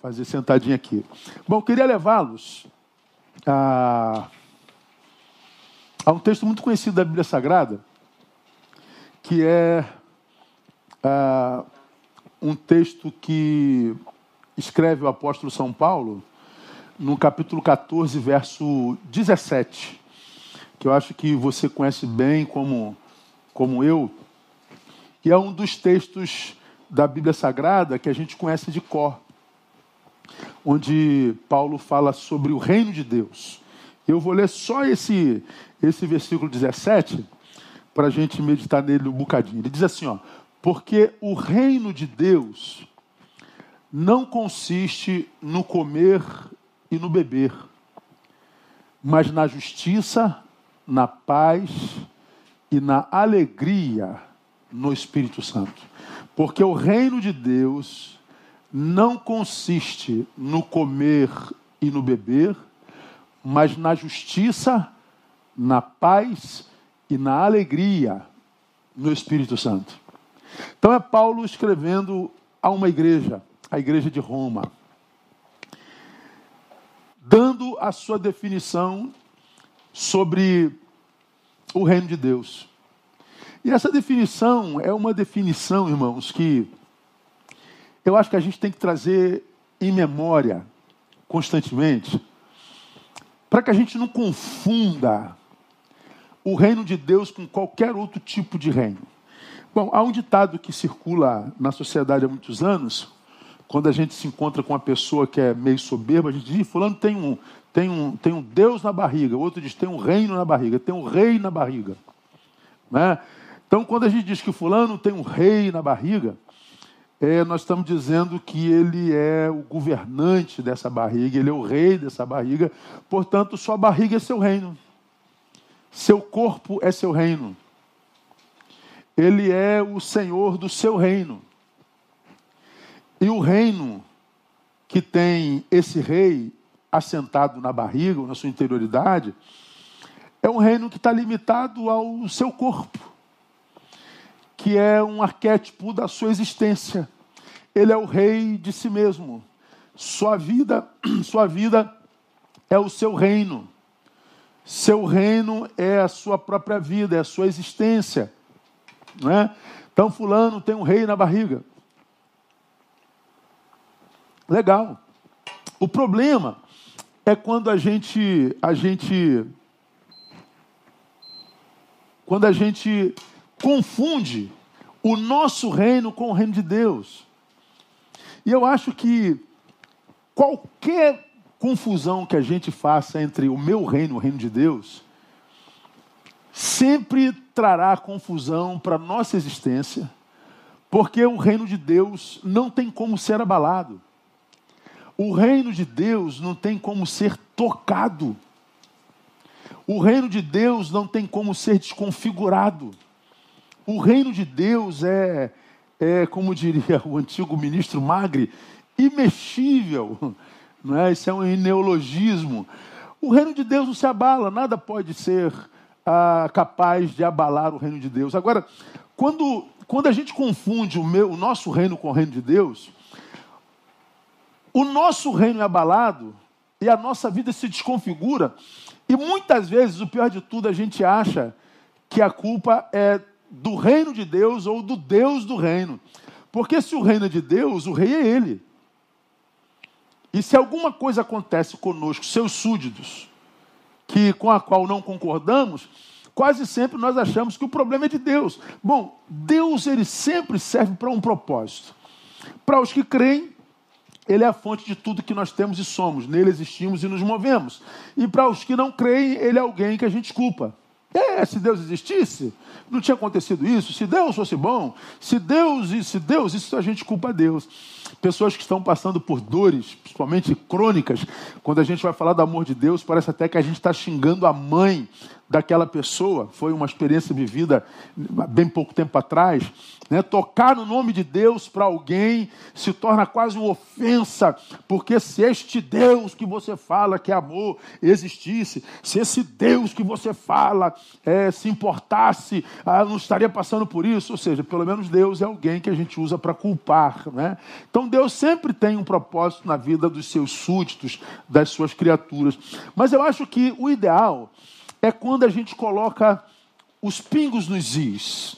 fazer sentadinho aqui. Bom, queria levá-los a, a um texto muito conhecido da Bíblia Sagrada, que é a, um texto que escreve o apóstolo São Paulo no capítulo 14, verso 17, que eu acho que você conhece bem como, como eu, e é um dos textos da Bíblia Sagrada que a gente conhece de cor, onde Paulo fala sobre o reino de Deus. Eu vou ler só esse, esse versículo 17 para a gente meditar nele um bocadinho. Ele diz assim: ó, porque o reino de Deus não consiste no comer e no beber, mas na justiça, na paz e na alegria no Espírito Santo. Porque o reino de Deus não consiste no comer e no beber, mas na justiça, na paz e na alegria no Espírito Santo. Então é Paulo escrevendo a uma igreja, a igreja de Roma, dando a sua definição sobre o reino de Deus. E essa definição é uma definição, irmãos, que eu acho que a gente tem que trazer em memória constantemente, para que a gente não confunda o reino de Deus com qualquer outro tipo de reino. Bom, há um ditado que circula na sociedade há muitos anos, quando a gente se encontra com uma pessoa que é meio soberba, a gente diz, fulano tem um, tem um, tem um Deus na barriga, o outro diz, tem um reino na barriga, tem um rei na barriga. Né? Então, quando a gente diz que fulano tem um rei na barriga, é, nós estamos dizendo que ele é o governante dessa barriga, ele é o rei dessa barriga, portanto, sua barriga é seu reino. Seu corpo é seu reino. Ele é o senhor do seu reino. E o reino que tem esse rei assentado na barriga, ou na sua interioridade, é um reino que está limitado ao seu corpo, que é um arquétipo da sua existência. Ele é o rei de si mesmo. Sua vida, sua vida é o seu reino. Seu reino é a sua própria vida, é a sua existência. Não é? Então, Fulano tem um rei na barriga. Legal. O problema é quando a gente, a gente, quando a gente confunde o nosso reino com o reino de Deus. E eu acho que qualquer confusão que a gente faça entre o meu reino e o reino de Deus, sempre trará confusão para a nossa existência, porque o reino de Deus não tem como ser abalado. O reino de Deus não tem como ser tocado. O reino de Deus não tem como ser desconfigurado. O reino de Deus é, é como diria o antigo ministro Magre, imexível. Não é? Isso é um neologismo. O reino de Deus não se abala, nada pode ser ah, capaz de abalar o reino de Deus. Agora, quando, quando a gente confunde o, meu, o nosso reino com o reino de Deus, o nosso reino é abalado e a nossa vida se desconfigura. E muitas vezes, o pior de tudo, a gente acha que a culpa é do reino de Deus ou do Deus do reino. Porque se o reino é de Deus, o rei é ele. E se alguma coisa acontece conosco, seus súditos, que com a qual não concordamos, quase sempre nós achamos que o problema é de Deus. Bom, Deus ele sempre serve para um propósito. Para os que creem, ele é a fonte de tudo que nós temos e somos. Nele existimos e nos movemos. E para os que não creem, ele é alguém que a gente culpa. É, se Deus existisse, não tinha acontecido isso. Se Deus fosse bom, se Deus e se Deus, isso a gente culpa a Deus. Pessoas que estão passando por dores, principalmente crônicas, quando a gente vai falar do amor de Deus, parece até que a gente está xingando a mãe daquela pessoa, foi uma experiência vivida bem pouco tempo atrás. Né? Tocar no nome de Deus para alguém se torna quase uma ofensa, porque se este Deus que você fala que é amor existisse, se esse Deus que você fala é, se importasse, ah, não estaria passando por isso. Ou seja, pelo menos Deus é alguém que a gente usa para culpar. Né? Então Deus sempre tem um propósito na vida dos seus súditos, das suas criaturas. Mas eu acho que o ideal é quando a gente coloca os pingos nos is,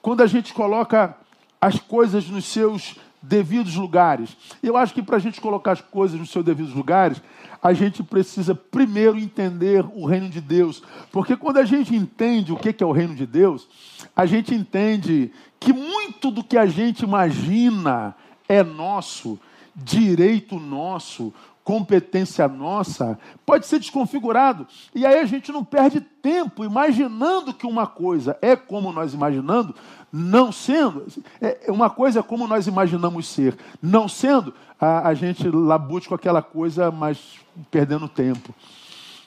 quando a gente coloca as coisas nos seus devidos lugares. Eu acho que para a gente colocar as coisas nos seus devidos lugares, a gente precisa primeiro entender o reino de Deus. Porque quando a gente entende o que é o reino de Deus, a gente entende que muito do que a gente imagina é nosso, direito nosso, competência nossa, pode ser desconfigurado. E aí a gente não perde tempo imaginando que uma coisa é como nós imaginando, não sendo. É, uma coisa é como nós imaginamos ser, não sendo, a, a gente labute com aquela coisa, mas perdendo tempo.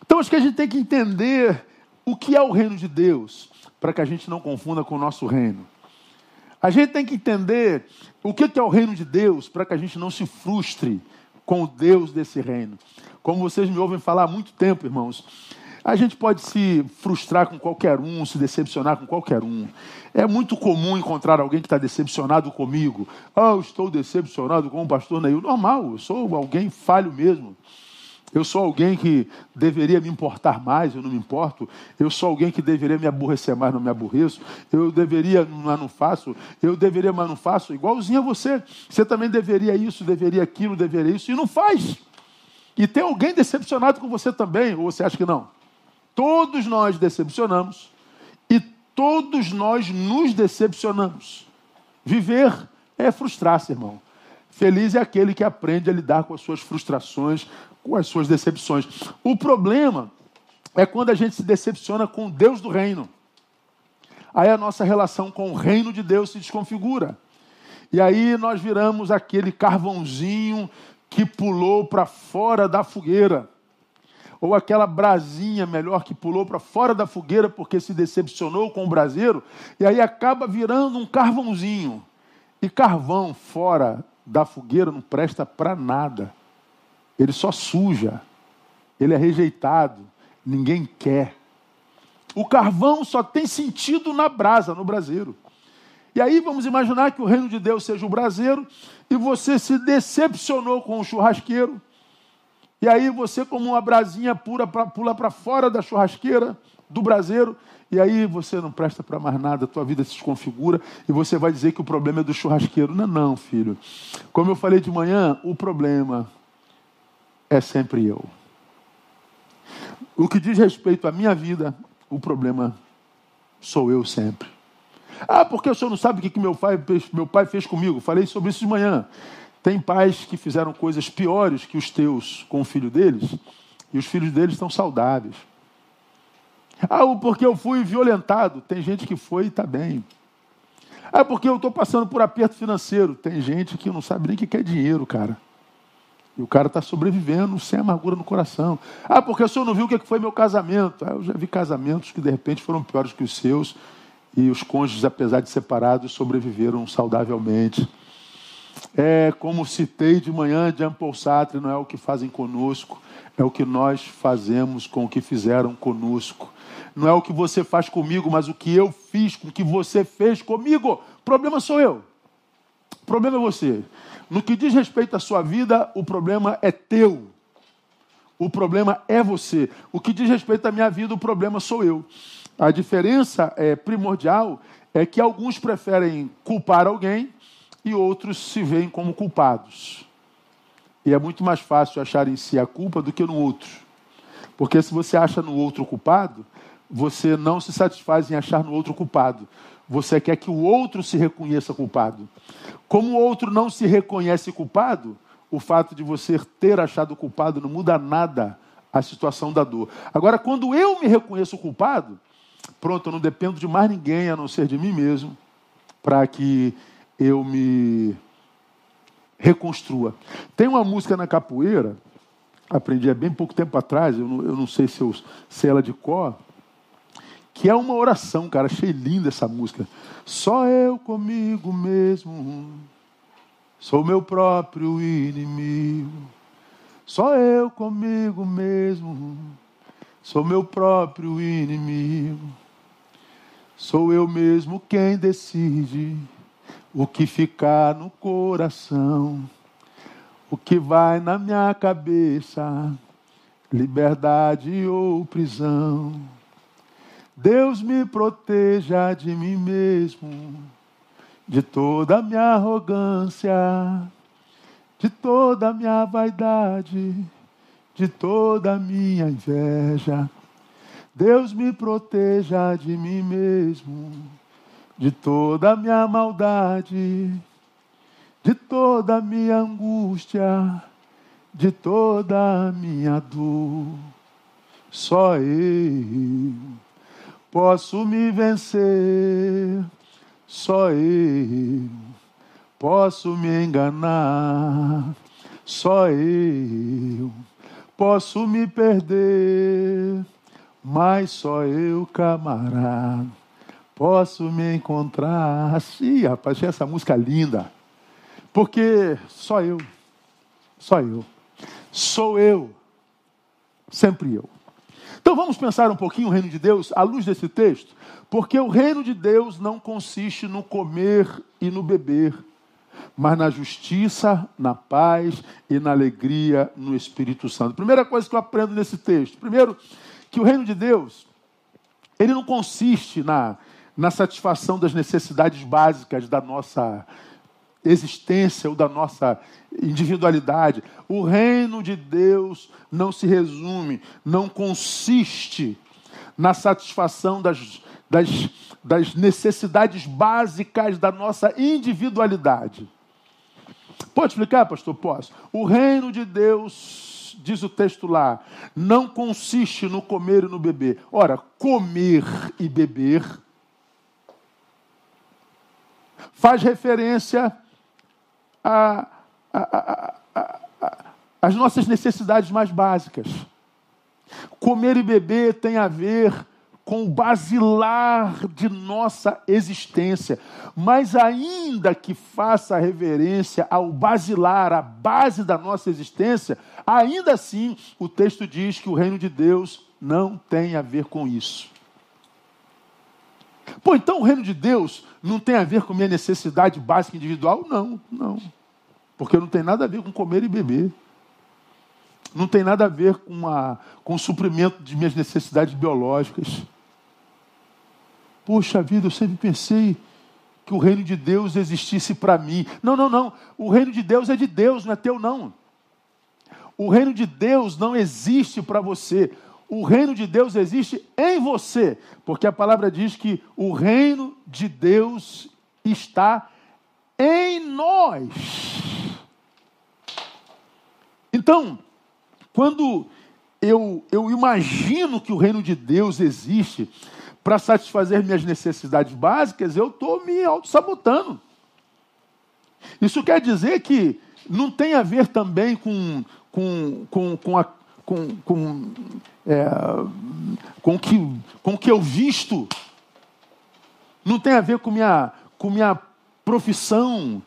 Então acho que a gente tem que entender o que é o reino de Deus, para que a gente não confunda com o nosso reino. A gente tem que entender o que é o reino de Deus, para que a gente não se frustre com o Deus desse reino. Como vocês me ouvem falar há muito tempo, irmãos, a gente pode se frustrar com qualquer um, se decepcionar com qualquer um. É muito comum encontrar alguém que está decepcionado comigo. Ah, oh, estou decepcionado com o pastor Neil. Normal, eu sou alguém falho mesmo. Eu sou alguém que deveria me importar mais, eu não me importo. Eu sou alguém que deveria me aborrecer mais, não me aborreço. Eu deveria, mas não faço. Eu deveria, mas não faço. Igualzinho a você. Você também deveria isso, deveria aquilo, deveria isso, e não faz. E tem alguém decepcionado com você também, ou você acha que não? Todos nós decepcionamos e todos nós nos decepcionamos. Viver é frustrar-se, irmão. Feliz é aquele que aprende a lidar com as suas frustrações, com as suas decepções. O problema é quando a gente se decepciona com o Deus do reino. Aí a nossa relação com o reino de Deus se desconfigura. E aí nós viramos aquele carvãozinho que pulou para fora da fogueira. Ou aquela brasinha, melhor, que pulou para fora da fogueira porque se decepcionou com o braseiro, e aí acaba virando um carvãozinho. E carvão fora da fogueira não presta para nada ele só suja, ele é rejeitado, ninguém quer. O carvão só tem sentido na brasa, no braseiro. E aí vamos imaginar que o reino de Deus seja o braseiro e você se decepcionou com o churrasqueiro. E aí você, como uma brasinha pura, pula para fora da churrasqueira, do braseiro, e aí você não presta para mais nada, tua vida se desconfigura e você vai dizer que o problema é do churrasqueiro. Não, não, filho. Como eu falei de manhã, o problema é sempre eu. O que diz respeito à minha vida, o problema sou eu sempre. Ah, porque o senhor não sabe o que meu pai, meu pai fez comigo? Falei sobre isso de manhã. Tem pais que fizeram coisas piores que os teus com o filho deles, e os filhos deles estão saudáveis. Ah, porque eu fui violentado. Tem gente que foi e está bem. Ah, porque eu estou passando por aperto financeiro. Tem gente que não sabe nem o que é dinheiro, cara. E o cara está sobrevivendo sem amargura no coração. Ah, porque o senhor não viu o que foi meu casamento? Ah, eu já vi casamentos que de repente foram piores que os seus e os cônjuges, apesar de separados, sobreviveram saudavelmente. É como citei de manhã de Paul Sartre, não é o que fazem conosco, é o que nós fazemos com o que fizeram conosco. Não é o que você faz comigo, mas o que eu fiz com o que você fez comigo. O problema sou eu. O problema é você. No que diz respeito à sua vida, o problema é teu. O problema é você. O que diz respeito à minha vida, o problema sou eu. A diferença é primordial é que alguns preferem culpar alguém e outros se veem como culpados. E é muito mais fácil achar em si a culpa do que no outro. Porque se você acha no outro culpado, você não se satisfaz em achar no outro culpado. Você quer que o outro se reconheça culpado. Como o outro não se reconhece culpado, o fato de você ter achado culpado não muda nada a situação da dor. Agora, quando eu me reconheço culpado, pronto, eu não dependo de mais ninguém a não ser de mim mesmo para que eu me reconstrua. Tem uma música na capoeira, aprendi há bem pouco tempo atrás, eu não, eu não sei se eu sei ela de cor, que é uma oração, cara. Achei linda essa música. Só eu comigo mesmo, sou meu próprio inimigo. Só eu comigo mesmo, sou meu próprio inimigo. Sou eu mesmo quem decide o que ficar no coração, o que vai na minha cabeça, liberdade ou prisão. Deus me proteja de mim mesmo, de toda a minha arrogância, de toda a minha vaidade, de toda a minha inveja. Deus me proteja de mim mesmo de toda a minha maldade, de toda a minha angústia, de toda a minha dor. Só eu posso me vencer, só eu posso me enganar, só eu posso me perder, mas só eu, camarada posso me encontrar. Assim, rapaz, essa música linda. Porque só eu, só eu, sou eu, sempre eu. Então vamos pensar um pouquinho o reino de Deus à luz desse texto, porque o reino de Deus não consiste no comer e no beber, mas na justiça, na paz e na alegria no Espírito Santo. Primeira coisa que eu aprendo nesse texto, primeiro, que o reino de Deus, ele não consiste na na satisfação das necessidades básicas da nossa existência ou da nossa individualidade. O reino de Deus não se resume, não consiste na satisfação das, das, das necessidades básicas da nossa individualidade. Pode explicar, pastor? Posso. O reino de Deus, diz o texto lá, não consiste no comer e no beber. Ora, comer e beber faz referência às nossas necessidades mais básicas. Comer e beber tem a ver com o basilar de nossa existência, mas ainda que faça reverência ao basilar, a base da nossa existência, ainda assim o texto diz que o reino de Deus não tem a ver com isso. Pô, então o reino de Deus não tem a ver com minha necessidade básica individual? Não, não. Porque não tem nada a ver com comer e beber. Não tem nada a ver com, a, com o suprimento de minhas necessidades biológicas. Poxa vida, eu sempre pensei que o reino de Deus existisse para mim. Não, não, não. O reino de Deus é de Deus, não é teu, não. O reino de Deus não existe para você o reino de Deus existe em você, porque a palavra diz que o reino de Deus está em nós. Então, quando eu, eu imagino que o reino de Deus existe para satisfazer minhas necessidades básicas, eu estou me auto-sabotando. Isso quer dizer que não tem a ver também com, com, com, com a com, com, é, com, que, com que eu visto. Não tem a ver com minha, com minha profissão.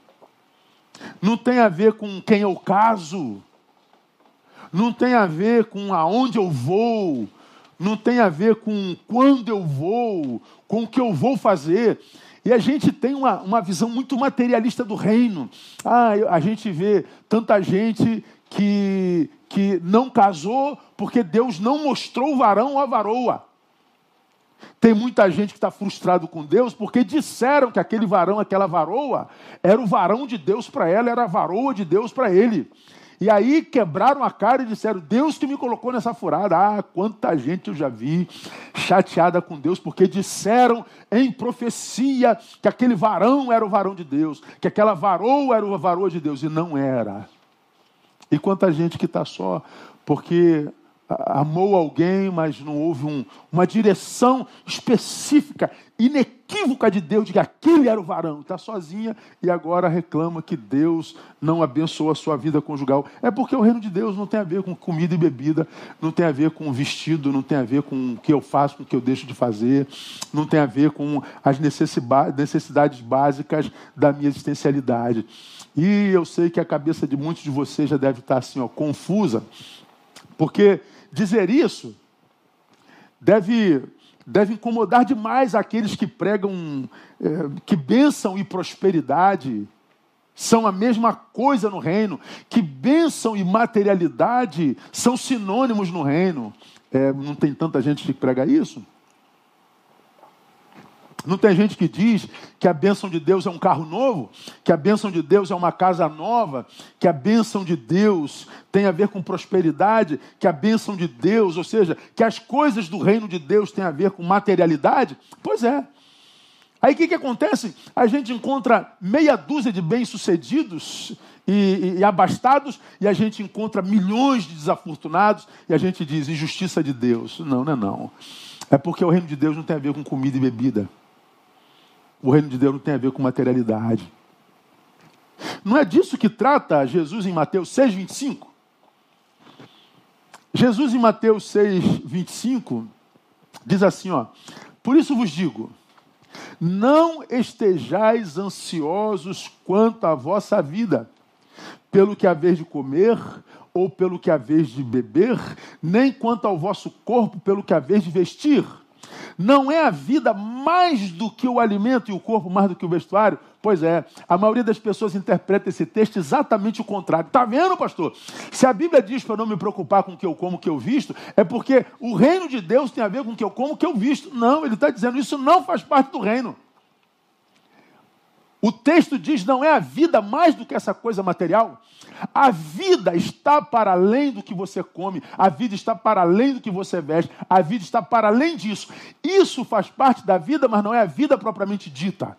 Não tem a ver com quem eu caso. Não tem a ver com aonde eu vou. Não tem a ver com quando eu vou, com o que eu vou fazer. E a gente tem uma, uma visão muito materialista do reino. Ah, a gente vê tanta gente que, que não casou porque Deus não mostrou o varão ou a varoa. Tem muita gente que está frustrado com Deus porque disseram que aquele varão, aquela varoa, era o varão de Deus para ela, era a varoa de Deus para ele. E aí quebraram a cara e disseram: Deus que me colocou nessa furada. Ah, quanta gente eu já vi chateada com Deus, porque disseram em profecia que aquele varão era o varão de Deus, que aquela varoa era o varoa de Deus, e não era. E quanta gente que está só porque amou alguém, mas não houve um, uma direção específica, inequívoca de Deus de que aquele era o varão. Está sozinha e agora reclama que Deus não abençoou a sua vida conjugal. É porque o reino de Deus não tem a ver com comida e bebida, não tem a ver com vestido, não tem a ver com o que eu faço, com o que eu deixo de fazer, não tem a ver com as necessidades básicas da minha existencialidade. E eu sei que a cabeça de muitos de vocês já deve estar assim, ó, confusa, porque dizer isso deve deve incomodar demais aqueles que pregam é, que bênção e prosperidade são a mesma coisa no reino, que bênção e materialidade são sinônimos no reino. É, não tem tanta gente que prega isso? Não tem gente que diz que a bênção de Deus é um carro novo, que a bênção de Deus é uma casa nova, que a bênção de Deus tem a ver com prosperidade, que a bênção de Deus, ou seja, que as coisas do reino de Deus têm a ver com materialidade? Pois é. Aí o que, que acontece? A gente encontra meia dúzia de bem-sucedidos e, e, e, abastados, e a gente encontra milhões de desafortunados, e a gente diz injustiça de Deus. Não, não é não. É porque o reino de Deus não tem a ver com comida e bebida. O reino de Deus não tem a ver com materialidade. Não é disso que trata Jesus em Mateus 6, 25? Jesus em Mateus 6, 25 diz assim: ó, Por isso vos digo, não estejais ansiosos quanto à vossa vida, pelo que haver de comer ou pelo que haver de beber, nem quanto ao vosso corpo, pelo que haver de vestir. Não é a vida mais do que o alimento e o corpo mais do que o vestuário? Pois é, a maioria das pessoas interpreta esse texto exatamente o contrário. Está vendo, pastor? Se a Bíblia diz para não me preocupar com o que eu como, o que eu visto, é porque o reino de Deus tem a ver com o que eu como, o que eu visto. Não, ele está dizendo isso não faz parte do reino. O texto diz: não é a vida mais do que essa coisa material. A vida está para além do que você come, a vida está para além do que você veste, a vida está para além disso. Isso faz parte da vida, mas não é a vida propriamente dita.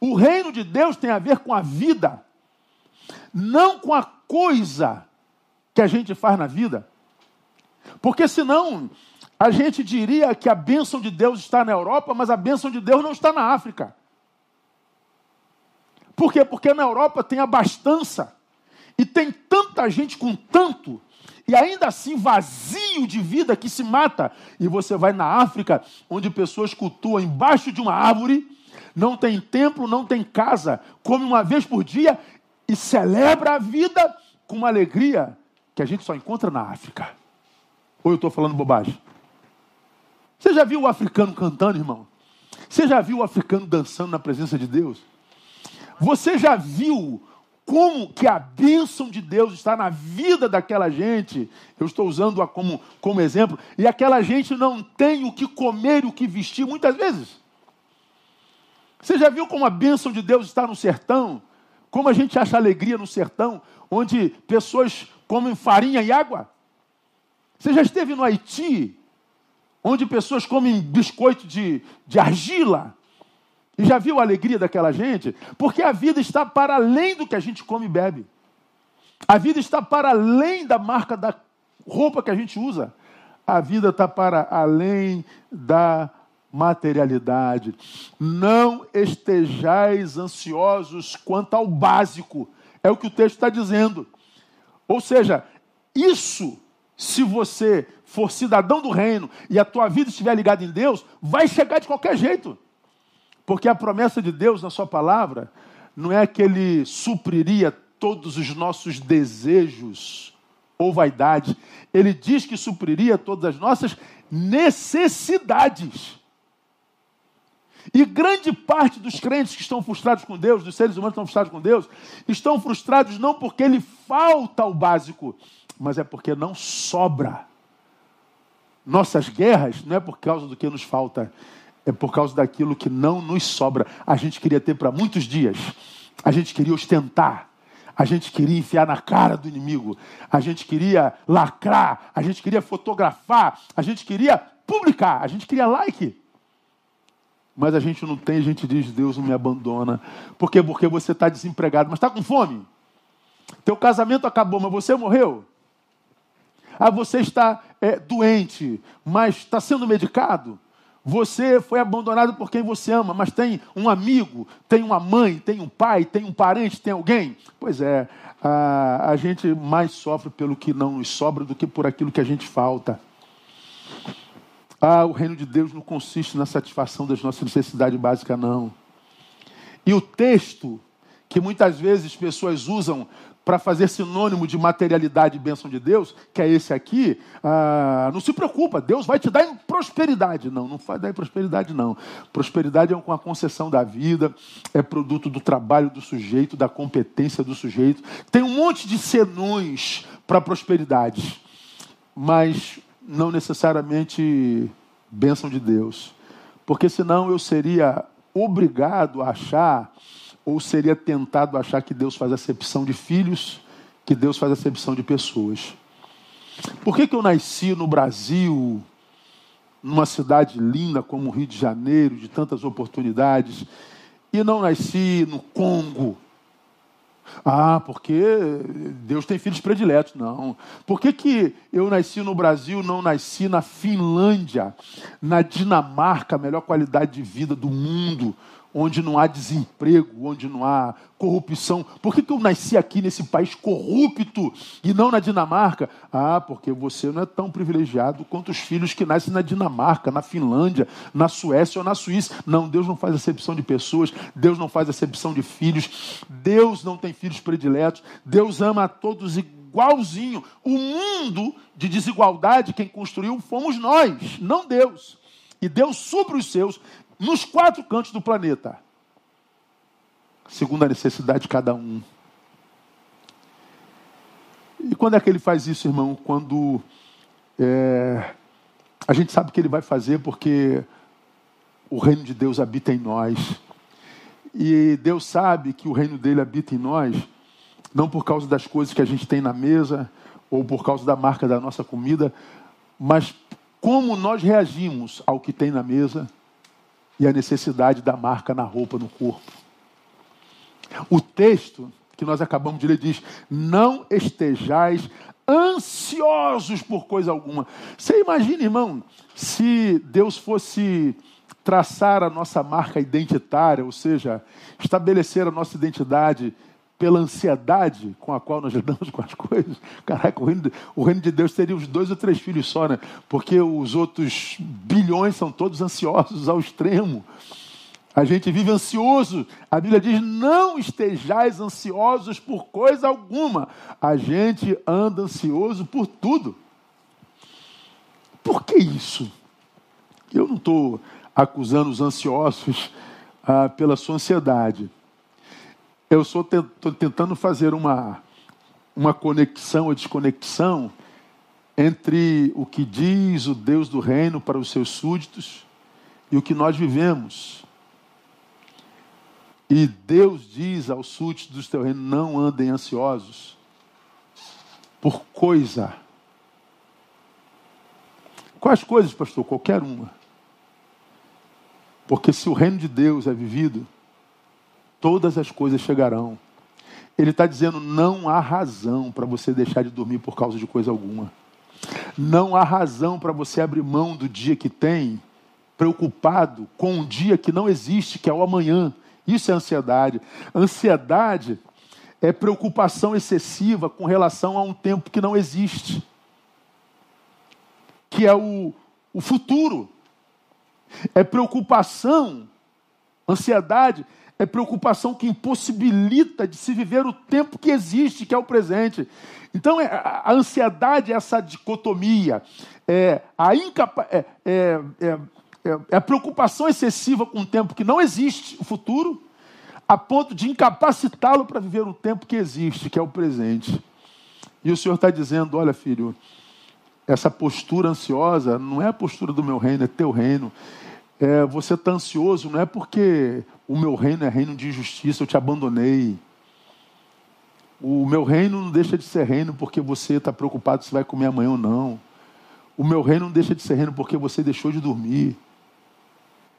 O reino de Deus tem a ver com a vida, não com a coisa que a gente faz na vida. Porque senão a gente diria que a bênção de Deus está na Europa, mas a bênção de Deus não está na África. Por quê? Porque na Europa tem abastança. E tem tanta gente com tanto, e ainda assim vazio de vida que se mata. E você vai na África, onde pessoas cultuam embaixo de uma árvore, não tem templo, não tem casa, come uma vez por dia e celebra a vida com uma alegria que a gente só encontra na África. Ou eu estou falando bobagem? Você já viu o africano cantando, irmão? Você já viu o africano dançando na presença de Deus? Você já viu como que a bênção de Deus está na vida daquela gente? Eu estou usando-a como, como exemplo. E aquela gente não tem o que comer e o que vestir muitas vezes. Você já viu como a bênção de Deus está no sertão? Como a gente acha alegria no sertão, onde pessoas comem farinha e água? Você já esteve no Haiti, onde pessoas comem biscoito de, de argila? E já viu a alegria daquela gente? Porque a vida está para além do que a gente come e bebe. A vida está para além da marca da roupa que a gente usa. A vida está para além da materialidade. Não estejais ansiosos quanto ao básico. É o que o texto está dizendo. Ou seja, isso, se você for cidadão do reino e a tua vida estiver ligada em Deus, vai chegar de qualquer jeito. Porque a promessa de Deus na Sua palavra não é que Ele supriria todos os nossos desejos ou vaidade. Ele diz que supriria todas as nossas necessidades. E grande parte dos crentes que estão frustrados com Deus, dos seres humanos que estão frustrados com Deus, estão frustrados não porque lhe falta o básico, mas é porque não sobra. Nossas guerras não é por causa do que nos falta, é por causa daquilo que não nos sobra. A gente queria ter para muitos dias, a gente queria ostentar, a gente queria enfiar na cara do inimigo, a gente queria lacrar, a gente queria fotografar, a gente queria publicar, a gente queria like. Mas a gente não tem, a gente diz, Deus não me abandona. Por quê? Porque você está desempregado, mas está com fome. Teu casamento acabou, mas você morreu. Ah, você está é, doente, mas está sendo medicado. Você foi abandonado por quem você ama, mas tem um amigo, tem uma mãe, tem um pai, tem um parente, tem alguém? Pois é, a, a gente mais sofre pelo que não nos sobra do que por aquilo que a gente falta. Ah, o reino de Deus não consiste na satisfação das nossas necessidades básicas, não. E o texto que muitas vezes pessoas usam para fazer sinônimo de materialidade e bênção de Deus, que é esse aqui, ah, não se preocupa, Deus vai te dar em prosperidade. Não, não vai dar em prosperidade, não. Prosperidade é uma concessão da vida, é produto do trabalho do sujeito, da competência do sujeito. Tem um monte de senões para prosperidade, mas não necessariamente bênção de Deus. Porque senão eu seria obrigado a achar, ou seria tentado achar que Deus faz acepção de filhos, que Deus faz acepção de pessoas. Por que, que eu nasci no Brasil, numa cidade linda como o Rio de Janeiro, de tantas oportunidades, e não nasci no Congo, ah, porque Deus tem filhos prediletos. Não. Por que, que eu nasci no Brasil, não nasci na Finlândia, na Dinamarca, a melhor qualidade de vida do mundo? Onde não há desemprego, onde não há corrupção. Por que, que eu nasci aqui nesse país corrupto e não na Dinamarca? Ah, porque você não é tão privilegiado quanto os filhos que nascem na Dinamarca, na Finlândia, na Suécia ou na Suíça. Não, Deus não faz acepção de pessoas, Deus não faz acepção de filhos, Deus não tem filhos prediletos, Deus ama a todos igualzinho. O mundo de desigualdade, quem construiu fomos nós, não Deus. E Deus supra os seus nos quatro cantos do planeta, segundo a necessidade de cada um. E quando é que ele faz isso, irmão? Quando é, a gente sabe que ele vai fazer porque o reino de Deus habita em nós. E Deus sabe que o reino dele habita em nós, não por causa das coisas que a gente tem na mesa, ou por causa da marca da nossa comida, mas como nós reagimos ao que tem na mesa, e a necessidade da marca na roupa, no corpo. O texto que nós acabamos de ler diz: Não estejais ansiosos por coisa alguma. Você imagina, irmão, se Deus fosse traçar a nossa marca identitária, ou seja, estabelecer a nossa identidade pela ansiedade com a qual nós lidamos com as coisas. Caraca, o reino, de, o reino de Deus teria os dois ou três filhos só, né? Porque os outros bilhões são todos ansiosos ao extremo. A gente vive ansioso. A Bíblia diz: não estejais ansiosos por coisa alguma. A gente anda ansioso por tudo. Por que isso? Eu não estou acusando os ansiosos ah, pela sua ansiedade. Eu estou tentando fazer uma, uma conexão ou desconexão entre o que diz o Deus do reino para os seus súditos e o que nós vivemos. E Deus diz aos súditos do teu reino: não andem ansiosos por coisa. Quais coisas, pastor? Qualquer uma. Porque se o reino de Deus é vivido, todas as coisas chegarão. Ele está dizendo: não há razão para você deixar de dormir por causa de coisa alguma. Não há razão para você abrir mão do dia que tem, preocupado com um dia que não existe, que é o amanhã. Isso é ansiedade. Ansiedade é preocupação excessiva com relação a um tempo que não existe, que é o, o futuro. É preocupação, ansiedade é preocupação que impossibilita de se viver o tempo que existe, que é o presente. Então, é, a ansiedade é essa dicotomia, é a, incapa é, é, é, é a preocupação excessiva com o tempo que não existe, o futuro, a ponto de incapacitá-lo para viver o tempo que existe, que é o presente. E o Senhor está dizendo: olha, filho, essa postura ansiosa não é a postura do meu reino, é teu reino. É, você está ansioso não é porque o meu reino é reino de justiça, eu te abandonei. O meu reino não deixa de ser reino porque você está preocupado se vai comer amanhã ou não. O meu reino não deixa de ser reino porque você deixou de dormir.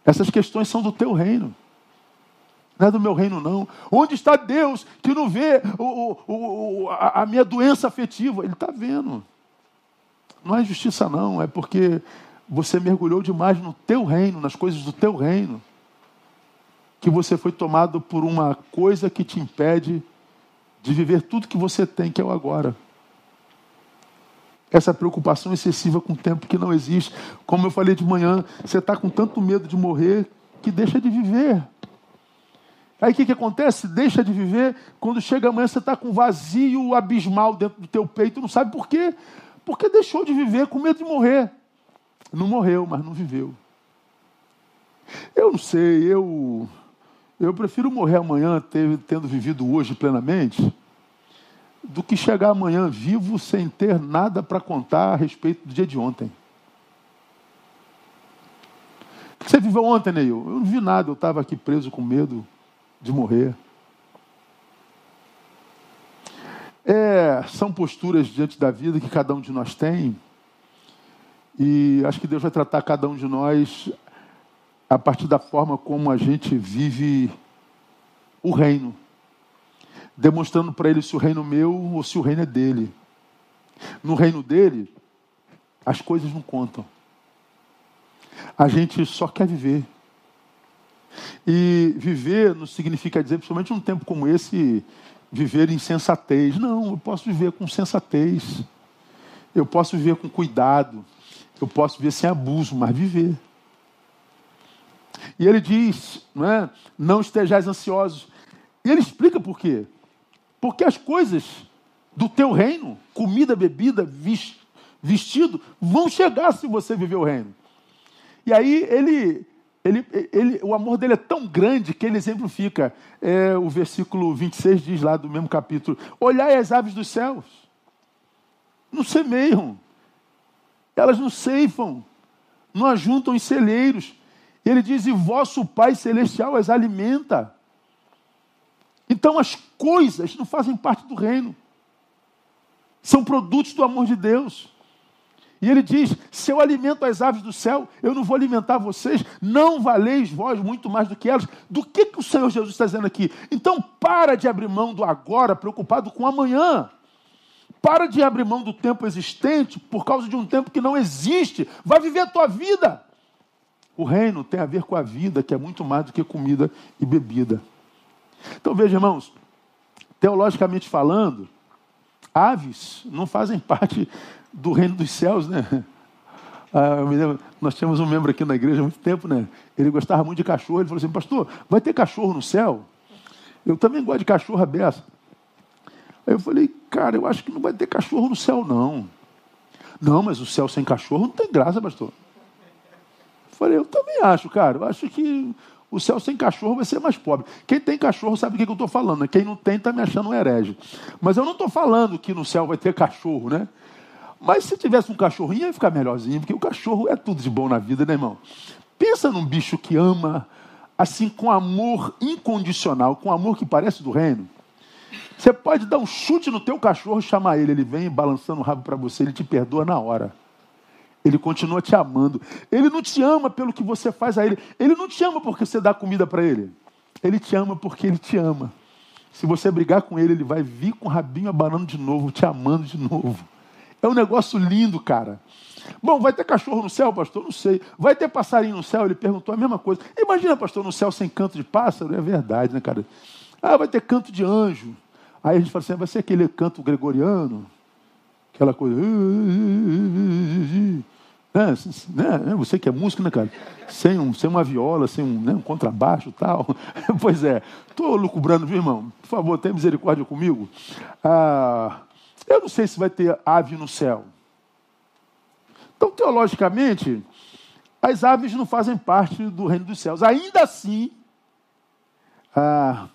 Essas questões são do teu reino. Não é do meu reino, não. Onde está Deus que não vê o, o, o, a, a minha doença afetiva? Ele está vendo. Não é justiça, não. É porque você mergulhou demais no teu reino, nas coisas do teu reino, que você foi tomado por uma coisa que te impede de viver tudo que você tem, que é o agora. Essa preocupação excessiva com o tempo que não existe. Como eu falei de manhã, você está com tanto medo de morrer que deixa de viver. Aí o que, que acontece? Deixa de viver, quando chega amanhã você está com vazio abismal dentro do teu peito, não sabe por quê? Porque deixou de viver com medo de morrer. Não morreu, mas não viveu. Eu não sei, eu, eu prefiro morrer amanhã tendo vivido hoje plenamente, do que chegar amanhã vivo sem ter nada para contar a respeito do dia de ontem. Você viveu ontem, Neil? Eu não vi nada, eu estava aqui preso com medo de morrer. É, são posturas diante da vida que cada um de nós tem. E acho que Deus vai tratar cada um de nós a partir da forma como a gente vive o reino. Demonstrando para ele se o reino é meu ou se o reino é dele. No reino dele, as coisas não contam. A gente só quer viver. E viver não significa dizer, principalmente num tempo como esse, viver em sensatez. Não, eu posso viver com sensatez. Eu posso viver com cuidado. Eu posso viver sem abuso, mas viver. E ele diz, não é? Não estejais ansiosos. E ele explica por quê. Porque as coisas do teu reino, comida, bebida, vestido, vão chegar se você viver o reino. E aí ele ele, ele, o amor dele é tão grande que ele exemplifica. É, o versículo 26 diz lá do mesmo capítulo: Olhai as aves dos céus, não semeiam, elas não ceifam, não ajuntam em celeiros. Ele diz: E vosso Pai Celestial as alimenta. Então as coisas não fazem parte do reino, são produtos do amor de Deus. E ele diz: Se eu alimento as aves do céu, eu não vou alimentar vocês, não valeis vós muito mais do que elas. Do que, que o Senhor Jesus está dizendo aqui? Então, para de abrir mão do agora, preocupado com amanhã. Para de abrir mão do tempo existente por causa de um tempo que não existe. Vai viver a tua vida. O reino tem a ver com a vida, que é muito mais do que comida e bebida. Então, veja, irmãos, teologicamente falando, aves não fazem parte do reino dos céus, né? Ah, lembro, nós tínhamos um membro aqui na igreja há muito tempo, né? Ele gostava muito de cachorro. Ele falou assim, pastor, vai ter cachorro no céu? Eu também gosto de cachorro aberto. Aí eu falei, cara, eu acho que não vai ter cachorro no céu, não. Não, mas o céu sem cachorro não tem graça, pastor. Falei, eu também acho, cara. Eu acho que o céu sem cachorro vai ser mais pobre. Quem tem cachorro sabe o que eu estou falando. Né? Quem não tem está me achando um herege. Mas eu não estou falando que no céu vai ter cachorro, né? Mas se tivesse um cachorrinho, ia ficar melhorzinho, porque o cachorro é tudo de bom na vida, né, irmão? Pensa num bicho que ama, assim, com amor incondicional, com amor que parece do reino. Você pode dar um chute no teu cachorro, chamar ele, ele vem balançando o rabo para você, ele te perdoa na hora. Ele continua te amando. Ele não te ama pelo que você faz a ele. Ele não te ama porque você dá comida para ele. Ele te ama porque ele te ama. Se você brigar com ele, ele vai vir com o rabinho abanando de novo, te amando de novo. É um negócio lindo, cara. Bom, vai ter cachorro no céu, pastor? Não sei. Vai ter passarinho no céu? Ele perguntou a mesma coisa. Imagina, pastor, no céu sem canto de pássaro? É verdade, né, cara? Ah, vai ter canto de anjo. Aí a gente fala assim, vai ser aquele canto gregoriano, aquela coisa. Né, né? Você que é músico, né, cara? Sem, um, sem uma viola, sem um, né, um contrabaixo tal. pois é, estou lucubrando, viu, irmão? Por favor, tenha misericórdia comigo. Ah, eu não sei se vai ter ave no céu. Então, teologicamente, as aves não fazem parte do reino dos céus. Ainda assim, ah,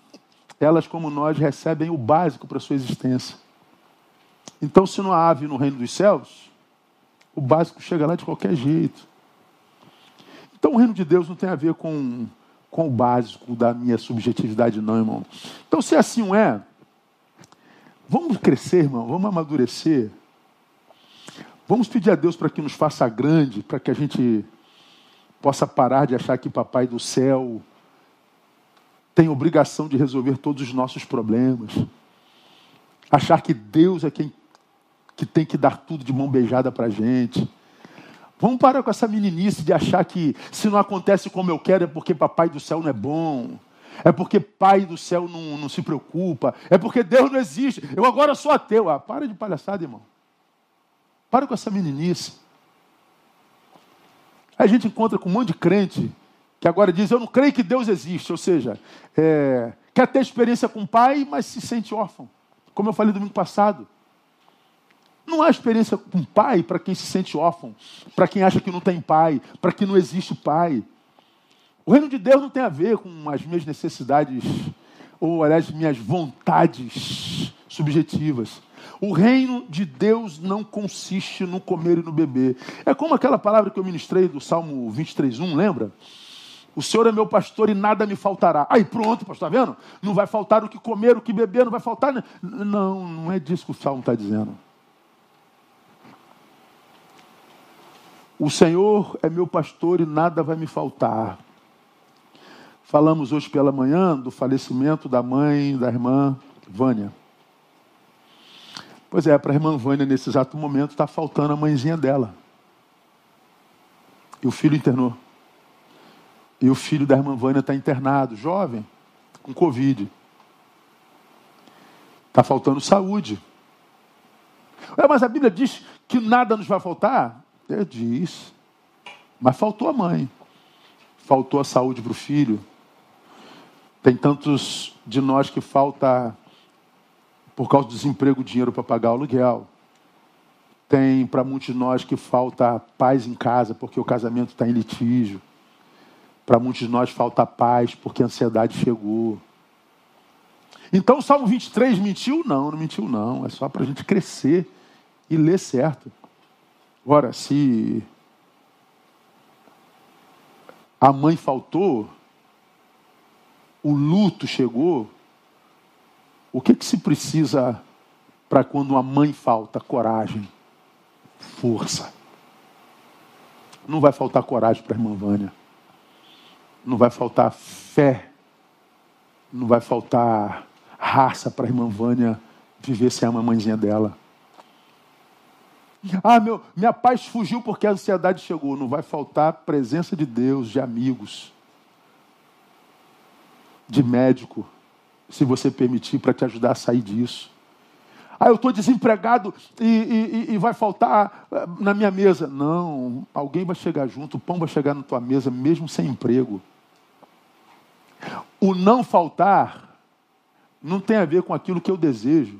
elas, como nós, recebem o básico para a sua existência. Então, se não há ave no reino dos céus, o básico chega lá de qualquer jeito. Então, o reino de Deus não tem a ver com, com o básico da minha subjetividade, não, irmão. Então, se assim é, Vamos crescer, irmão, vamos amadurecer. Vamos pedir a Deus para que nos faça grande, para que a gente possa parar de achar que Papai do céu tem obrigação de resolver todos os nossos problemas. Achar que Deus é quem que tem que dar tudo de mão beijada para a gente. Vamos parar com essa meninice de achar que se não acontece como eu quero é porque papai do céu não é bom. É porque pai do céu não, não se preocupa. É porque Deus não existe. Eu agora sou ateu. Ah, para de palhaçada, irmão. Para com essa meninice. A gente encontra com um monte de crente que agora diz: Eu não creio que Deus existe. Ou seja, é, quer ter experiência com o pai, mas se sente órfão. Como eu falei domingo passado. Não há experiência com pai para quem se sente órfão, para quem acha que não tem pai, para quem não existe pai. O reino de Deus não tem a ver com as minhas necessidades, ou aliás, minhas vontades subjetivas. O reino de Deus não consiste no comer e no beber. É como aquela palavra que eu ministrei do Salmo 23:1, lembra? O Senhor é meu pastor e nada me faltará. Aí pronto, pastor, está vendo? Não vai faltar o que comer, o que beber, não vai faltar. Não, não é disso que o Salmo está dizendo. O Senhor é meu pastor e nada vai me faltar. Falamos hoje pela manhã do falecimento da mãe da irmã Vânia. Pois é, para a irmã Vânia, nesse exato momento, está faltando a mãezinha dela. E o filho internou. E o filho da irmã Vânia está internado, jovem, com Covid. Está faltando saúde. É, mas a Bíblia diz que nada nos vai faltar? É, diz. Mas faltou a mãe. Faltou a saúde para o filho. Tem tantos de nós que falta, por causa do desemprego, dinheiro para pagar o aluguel. Tem para muitos de nós que falta paz em casa, porque o casamento está em litígio. Para muitos de nós falta paz, porque a ansiedade chegou. Então o Salmo 23 mentiu? Não, não mentiu não. É só para a gente crescer e ler certo. Ora, se a mãe faltou, o luto chegou, o que, que se precisa para quando uma mãe falta? Coragem, força. Não vai faltar coragem para a irmã Vânia. Não vai faltar fé. Não vai faltar raça para a irmã Vânia viver sem a mamãezinha dela. Ah, meu, minha paz fugiu porque a ansiedade chegou. Não vai faltar presença de Deus, de amigos, de médico, se você permitir, para te ajudar a sair disso. Ah, eu estou desempregado e, e, e, vai faltar eh, na minha mesa. Não, alguém vai chegar junto, o pão vai chegar na tua mesa, mesmo sem emprego. O não faltar não tem a ver com aquilo que eu desejo,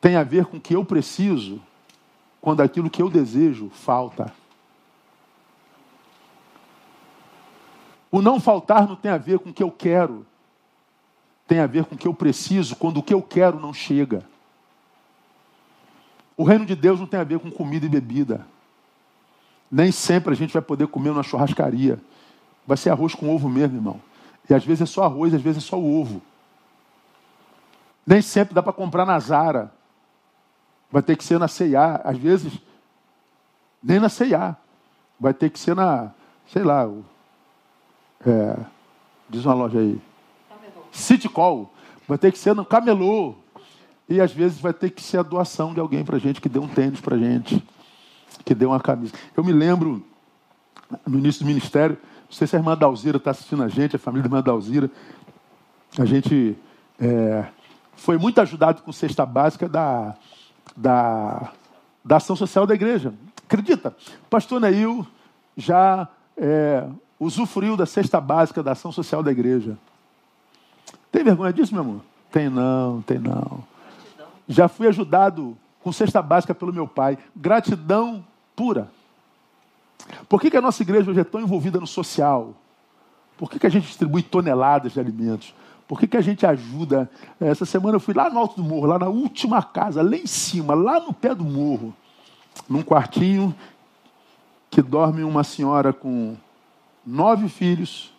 tem a ver com o que eu preciso quando aquilo que eu desejo falta. O não faltar não tem a ver com o que eu quero, tem a ver com o que eu preciso quando o que eu quero não chega. O reino de Deus não tem a ver com comida e bebida. Nem sempre a gente vai poder comer numa churrascaria. Vai ser arroz com ovo mesmo, irmão. E às vezes é só arroz, às vezes é só ovo. Nem sempre dá para comprar na Zara. Vai ter que ser na C&A. Às vezes, nem na C&A. Vai ter que ser na, sei lá, é, diz uma loja aí. City Call. Vai ter que ser no camelô. E às vezes vai ter que ser a doação de alguém para gente que deu um tênis para gente, que deu uma camisa. Eu me lembro, no início do ministério, não sei se a irmã Dalzira está assistindo a gente, a família da irmã Dalzira, a gente é, foi muito ajudado com cesta básica da, da, da ação social da igreja. Acredita? O pastor Neil já é, usufruiu da cesta básica da ação social da igreja. Tem vergonha disso, meu amor? Tem não, tem não. Já fui ajudado com cesta básica pelo meu pai. Gratidão pura. Por que, que a nossa igreja hoje é tão envolvida no social? Por que, que a gente distribui toneladas de alimentos? Por que, que a gente ajuda? Essa semana eu fui lá no alto do morro, lá na última casa, lá em cima, lá no pé do morro, num quartinho que dorme uma senhora com nove filhos,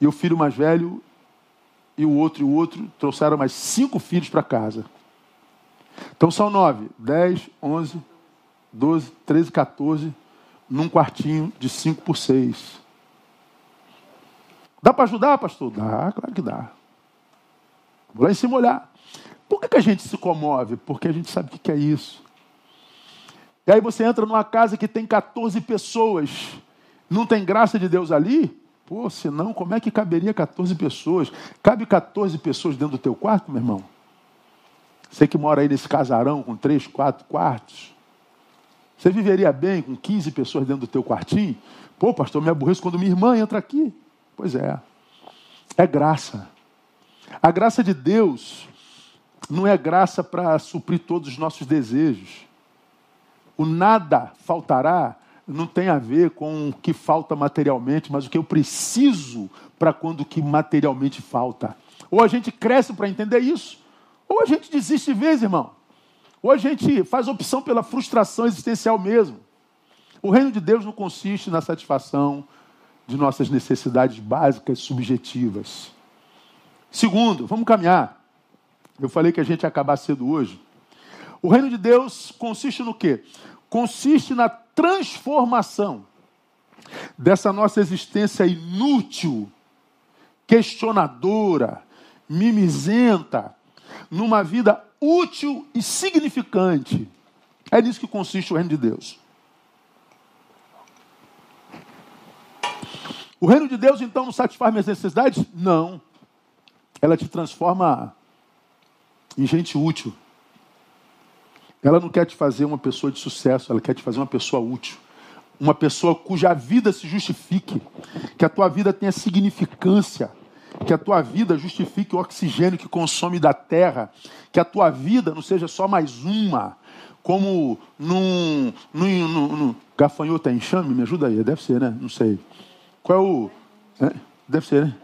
e o filho mais velho e o outro e o outro trouxeram mais cinco filhos para casa. Então são nove, dez, onze, doze, treze, quatorze, num quartinho de cinco por seis. Dá para ajudar, pastor? Dá, claro que dá. Vou lá em cima olhar. Por que, que a gente se comove? Porque a gente sabe o que é isso. E aí você entra numa casa que tem 14 pessoas. Não tem graça de Deus ali? Pô, senão como é que caberia 14 pessoas? Cabe 14 pessoas dentro do teu quarto, meu irmão? Você que mora aí nesse casarão com três, quatro quartos. Você viveria bem com 15 pessoas dentro do teu quartinho? Pô, pastor, me aborreço quando minha irmã entra aqui. Pois é. É graça. A graça de Deus não é graça para suprir todos os nossos desejos. O nada faltará não tem a ver com o que falta materialmente, mas o que eu preciso para quando o que materialmente falta. Ou a gente cresce para entender isso, ou a gente desiste de vez, irmão. Ou a gente faz opção pela frustração existencial mesmo. O reino de Deus não consiste na satisfação de nossas necessidades básicas subjetivas. Segundo, vamos caminhar. Eu falei que a gente ia acabar cedo hoje. O reino de Deus consiste no quê? Consiste na transformação dessa nossa existência inútil, questionadora, mimizenta, numa vida útil e significante. É nisso que consiste o reino de Deus. O reino de Deus, então, não satisfaz minhas necessidades? Não. Ela te transforma em gente útil. Ela não quer te fazer uma pessoa de sucesso, ela quer te fazer uma pessoa útil. Uma pessoa cuja vida se justifique, que a tua vida tenha significância, que a tua vida justifique o oxigênio que consome da terra, que a tua vida não seja só mais uma, como num, num, num, num gafanhoto é enxame, me ajuda aí, deve ser, né? Não sei. Qual é o. É? Deve ser, né?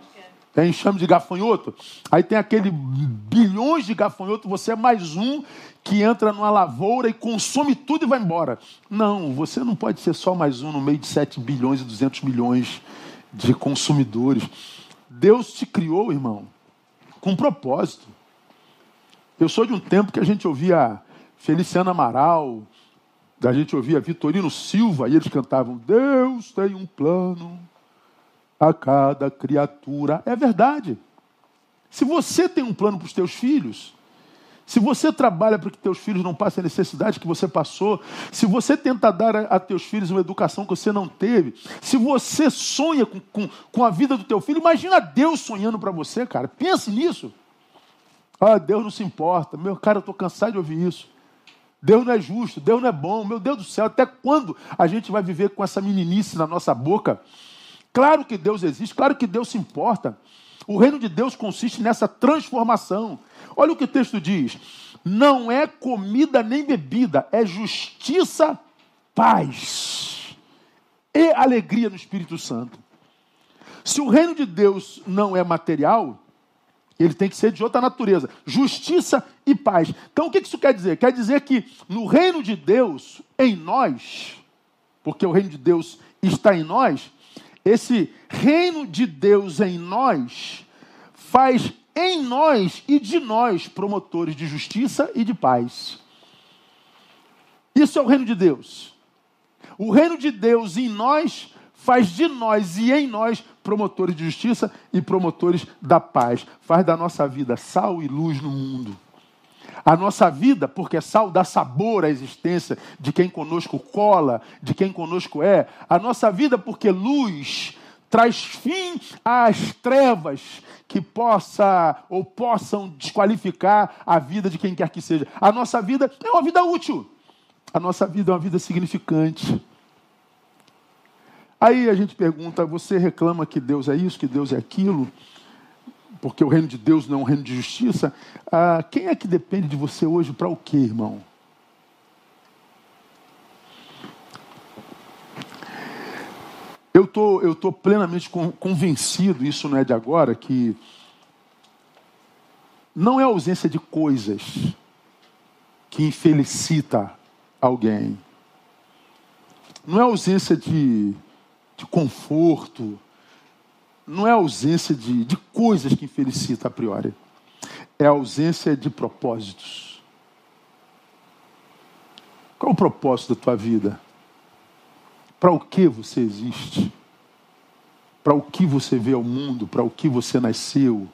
É enxame de gafanhoto. Aí tem aquele bilhões de gafanhoto, você é mais um que entra numa lavoura e consome tudo e vai embora. Não, você não pode ser só mais um no meio de 7 bilhões e 200 milhões de consumidores. Deus te criou, irmão, com propósito. Eu sou de um tempo que a gente ouvia Feliciano Amaral, a gente ouvia Vitorino Silva, e eles cantavam: Deus tem um plano a cada criatura. É verdade. Se você tem um plano para os teus filhos, se você trabalha para que teus filhos não passem a necessidade que você passou, se você tenta dar a, a teus filhos uma educação que você não teve, se você sonha com, com, com a vida do teu filho, imagina Deus sonhando para você, cara. Pense nisso. Ah, Deus não se importa. Meu cara, eu estou cansado de ouvir isso. Deus não é justo, Deus não é bom. Meu Deus do céu, até quando a gente vai viver com essa meninice na nossa boca? Claro que Deus existe, claro que Deus se importa. O reino de Deus consiste nessa transformação. Olha o que o texto diz: não é comida nem bebida, é justiça, paz e alegria no Espírito Santo. Se o reino de Deus não é material, ele tem que ser de outra natureza: justiça e paz. Então o que isso quer dizer? Quer dizer que no reino de Deus, em nós, porque o reino de Deus está em nós, esse reino de Deus em nós faz em nós e de nós promotores de justiça e de paz. Isso é o reino de Deus. O reino de Deus em nós faz de nós e em nós promotores de justiça e promotores da paz. Faz da nossa vida sal e luz no mundo. A nossa vida, porque sal dá sabor à existência de quem conosco cola, de quem conosco é. A nossa vida, porque luz traz fim às trevas que possa ou possam desqualificar a vida de quem quer que seja. A nossa vida é uma vida útil. A nossa vida é uma vida significante. Aí a gente pergunta: você reclama que Deus é isso, que Deus é aquilo? Porque o reino de Deus não é um reino de justiça, ah, quem é que depende de você hoje para o quê, irmão? Eu tô, estou tô plenamente convencido, isso não é de agora, que não é a ausência de coisas que infelicita alguém. Não é a ausência de, de conforto, não é ausência de, de coisas que infelicita a priori, é ausência de propósitos. Qual é o propósito da tua vida? Para o que você existe? Para o que você vê ao mundo? Para o que você nasceu?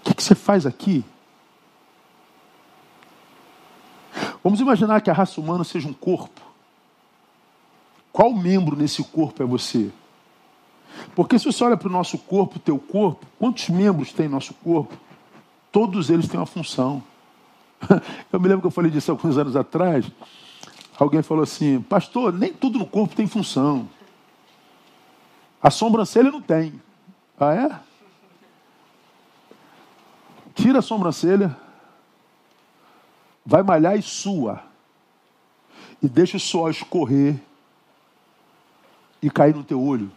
O que, que você faz aqui? Vamos imaginar que a raça humana seja um corpo. Qual membro nesse corpo é você? Porque se você olha para o nosso corpo, teu corpo, quantos membros tem nosso corpo? Todos eles têm uma função. Eu me lembro que eu falei disso alguns anos atrás. Alguém falou assim, pastor, nem tudo no corpo tem função. A sobrancelha não tem. Ah, é? Tira a sobrancelha, vai malhar e sua. E deixa o suor escorrer e cair no teu olho.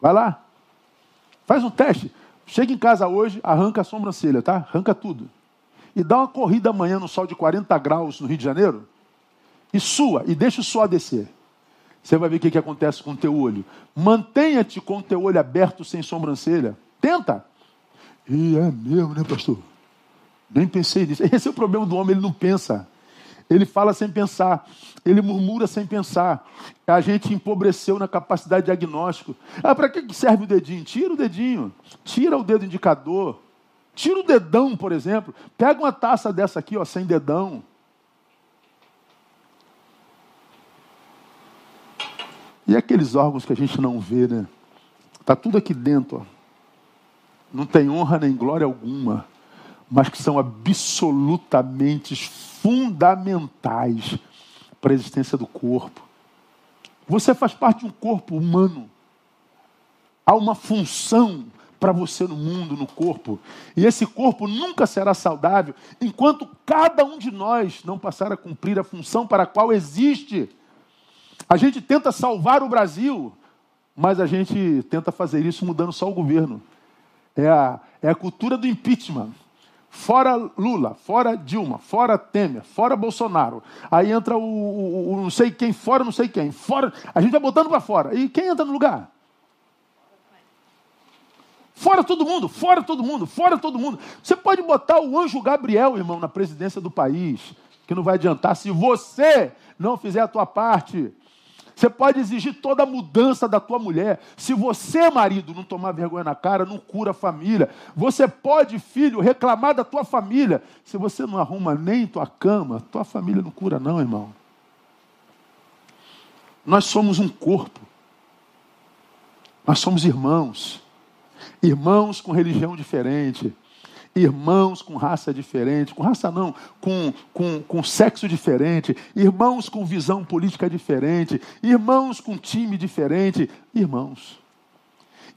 Vai lá. Faz um teste. Chega em casa hoje, arranca a sobrancelha, tá? Arranca tudo. E dá uma corrida amanhã no sol de 40 graus no Rio de Janeiro. E sua, e deixa o suor descer. Você vai ver o que, que acontece com o teu olho. Mantenha-te com o teu olho aberto sem sobrancelha. Tenta. E é mesmo, né, pastor? Nem pensei nisso. Esse é o problema do homem, ele não pensa. Ele fala sem pensar, ele murmura sem pensar. A gente empobreceu na capacidade de diagnóstico. Ah, para que serve o dedinho? Tira o dedinho, tira o dedo indicador, tira o dedão, por exemplo. Pega uma taça dessa aqui, ó, sem dedão. E aqueles órgãos que a gente não vê, né? Tá tudo aqui dentro, ó. Não tem honra nem glória alguma mas que são absolutamente fundamentais para a existência do corpo. Você faz parte de um corpo humano. Há uma função para você no mundo, no corpo. E esse corpo nunca será saudável enquanto cada um de nós não passar a cumprir a função para a qual existe. A gente tenta salvar o Brasil, mas a gente tenta fazer isso mudando só o governo. É a, é a cultura do impeachment. Fora Lula, fora Dilma, fora Temer, fora Bolsonaro. Aí entra o, o, o não sei quem, fora não sei quem. Fora, a gente vai botando para fora. E quem entra no lugar? Fora todo mundo, fora todo mundo, fora todo mundo. Você pode botar o anjo Gabriel, irmão, na presidência do país, que não vai adiantar se você não fizer a tua parte. Você pode exigir toda a mudança da tua mulher. Se você, marido, não tomar vergonha na cara, não cura a família. Você pode, filho, reclamar da tua família. Se você não arruma nem tua cama, tua família não cura, não, irmão. Nós somos um corpo. Nós somos irmãos. Irmãos com religião diferente irmãos com raça diferente, com raça não, com, com, com sexo diferente, irmãos com visão política diferente, irmãos com time diferente, irmãos.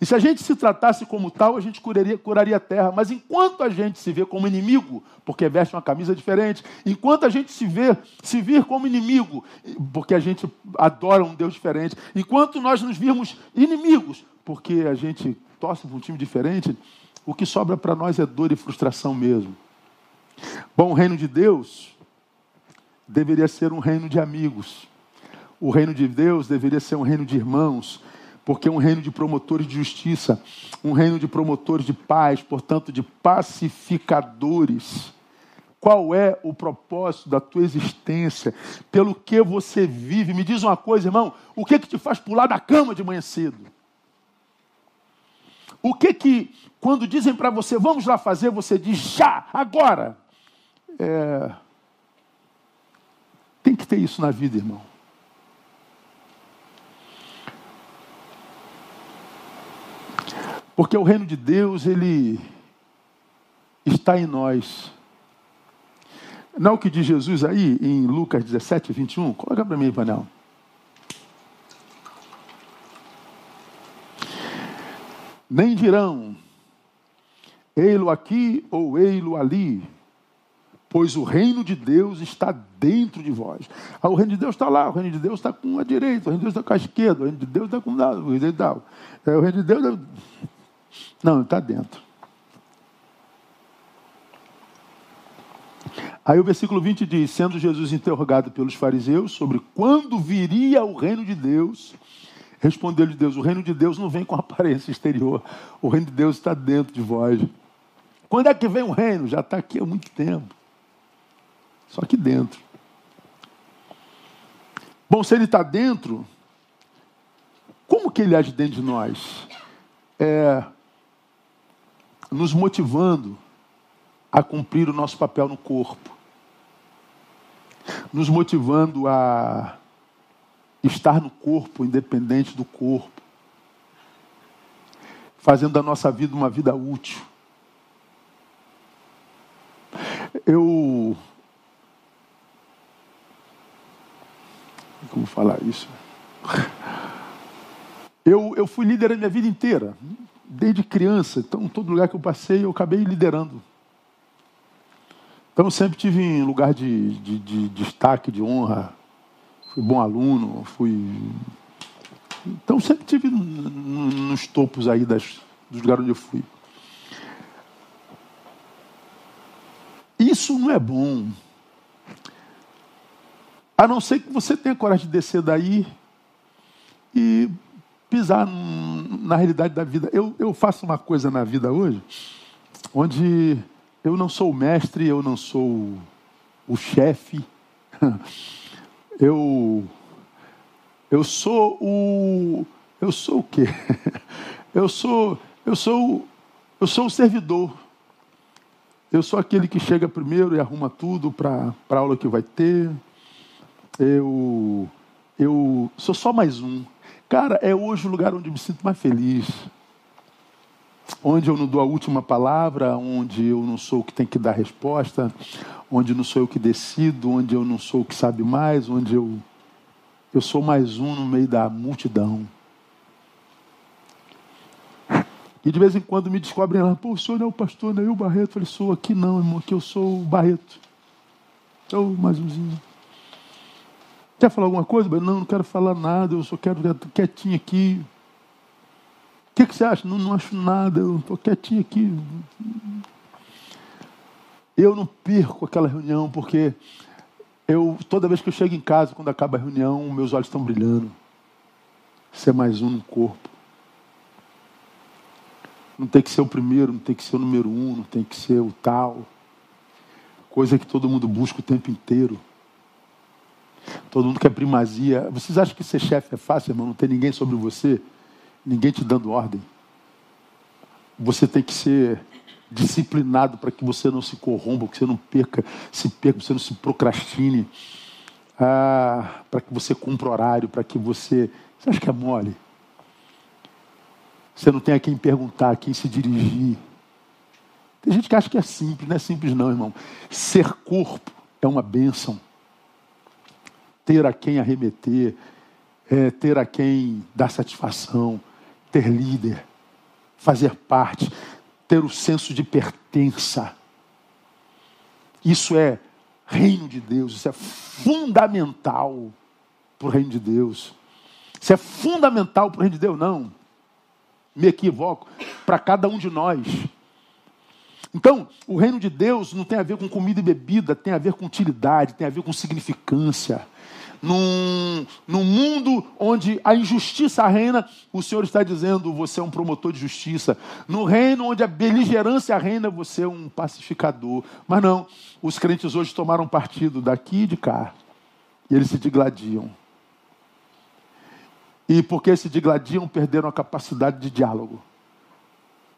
E se a gente se tratasse como tal, a gente curaria, curaria a terra. Mas enquanto a gente se vê como inimigo, porque veste uma camisa diferente, enquanto a gente se vê, se vir como inimigo, porque a gente adora um Deus diferente, enquanto nós nos virmos inimigos, porque a gente torce para um time diferente, o que sobra para nós é dor e frustração mesmo. Bom, o reino de Deus deveria ser um reino de amigos. O reino de Deus deveria ser um reino de irmãos, porque é um reino de promotores de justiça, um reino de promotores de paz, portanto, de pacificadores. Qual é o propósito da tua existência? Pelo que você vive? Me diz uma coisa, irmão: o que, que te faz pular da cama de manhã cedo? O que que, quando dizem para você, vamos lá fazer, você diz já, agora? É... Tem que ter isso na vida, irmão. Porque o reino de Deus, ele está em nós. Não é o que diz Jesus aí em Lucas 17, 21? Coloca para mim, Panel. Nem dirão, ei-lo aqui ou ei-lo ali, pois o reino de Deus está dentro de vós. Ah, o reino de Deus está lá, o reino de Deus está com a direita, o reino de Deus está com a esquerda, o reino de Deus está com o reino de é, o reino de Deus não, está dentro. Aí o versículo 20 diz: Sendo Jesus interrogado pelos fariseus sobre quando viria o reino de Deus, Respondeu-lhe Deus: O reino de Deus não vem com aparência exterior, o reino de Deus está dentro de vós. Quando é que vem o reino? Já está aqui há muito tempo. Só que dentro. Bom, se ele está dentro, como que ele age dentro de nós? É, nos motivando a cumprir o nosso papel no corpo. nos motivando a estar no corpo, independente do corpo, fazendo da nossa vida uma vida útil. Eu. Como falar isso? Eu, eu fui líder a minha vida inteira, desde criança. Então, todo lugar que eu passei, eu acabei liderando. Então, eu sempre tive em lugar de, de, de destaque, de honra. Fui bom aluno, fui. Então, sempre tive nos topos aí das, dos lugares onde eu fui. Isso não é bom. A não ser que você tenha coragem de descer daí e pisar na realidade da vida. Eu, eu faço uma coisa na vida hoje, onde eu não sou o mestre, eu não sou o chefe, eu eu sou o eu sou o quê? Eu sou eu sou eu sou o servidor. Eu sou aquele que chega primeiro e arruma tudo para a aula que vai ter. Eu eu sou só mais um. Cara, é hoje o lugar onde me sinto mais feliz. Onde eu não dou a última palavra, onde eu não sou o que tem que dar resposta, onde não sou eu que decido, onde eu não sou o que sabe mais, onde eu, eu sou mais um no meio da multidão. E de vez em quando me descobrem lá, pô, o senhor não é o pastor, não é o Barreto? Eu falei, sou aqui não, irmão, aqui eu sou o Barreto. Sou mais umzinho. Quer falar alguma coisa? Não, não quero falar nada, eu só quero quietinho aqui. O que, que você acha? Não, não acho nada, eu estou quietinho aqui. Eu não perco aquela reunião, porque eu, toda vez que eu chego em casa, quando acaba a reunião, meus olhos estão brilhando. Ser mais um no corpo. Não tem que ser o primeiro, não tem que ser o número um, não tem que ser o tal. Coisa que todo mundo busca o tempo inteiro. Todo mundo quer primazia. Vocês acham que ser chefe é fácil, irmão? Não tem ninguém sobre você, ninguém te dando ordem. Você tem que ser disciplinado para que você não se corrompa, que você não perca, se perca, você não se procrastine, ah, para que você cumpra horário, para que você. Você acha que é mole? Você não tem a quem perguntar, a quem se dirigir. Tem gente que acha que é simples, não é simples não, irmão. Ser corpo é uma bênção ter a quem arremeter, é, ter a quem dar satisfação, ter líder, fazer parte, ter o senso de pertença. Isso é reino de Deus, isso é fundamental para o reino de Deus. Isso é fundamental para o reino de Deus, não. Me equivoco, para cada um de nós. Então, o reino de Deus não tem a ver com comida e bebida, tem a ver com utilidade, tem a ver com significância num, num mundo onde a injustiça reina, o Senhor está dizendo: você é um promotor de justiça. No reino onde a beligerância reina, você é um pacificador. Mas não, os crentes hoje tomaram partido daqui e de cá. E eles se digladiam. E porque se digladiam, perderam a capacidade de diálogo.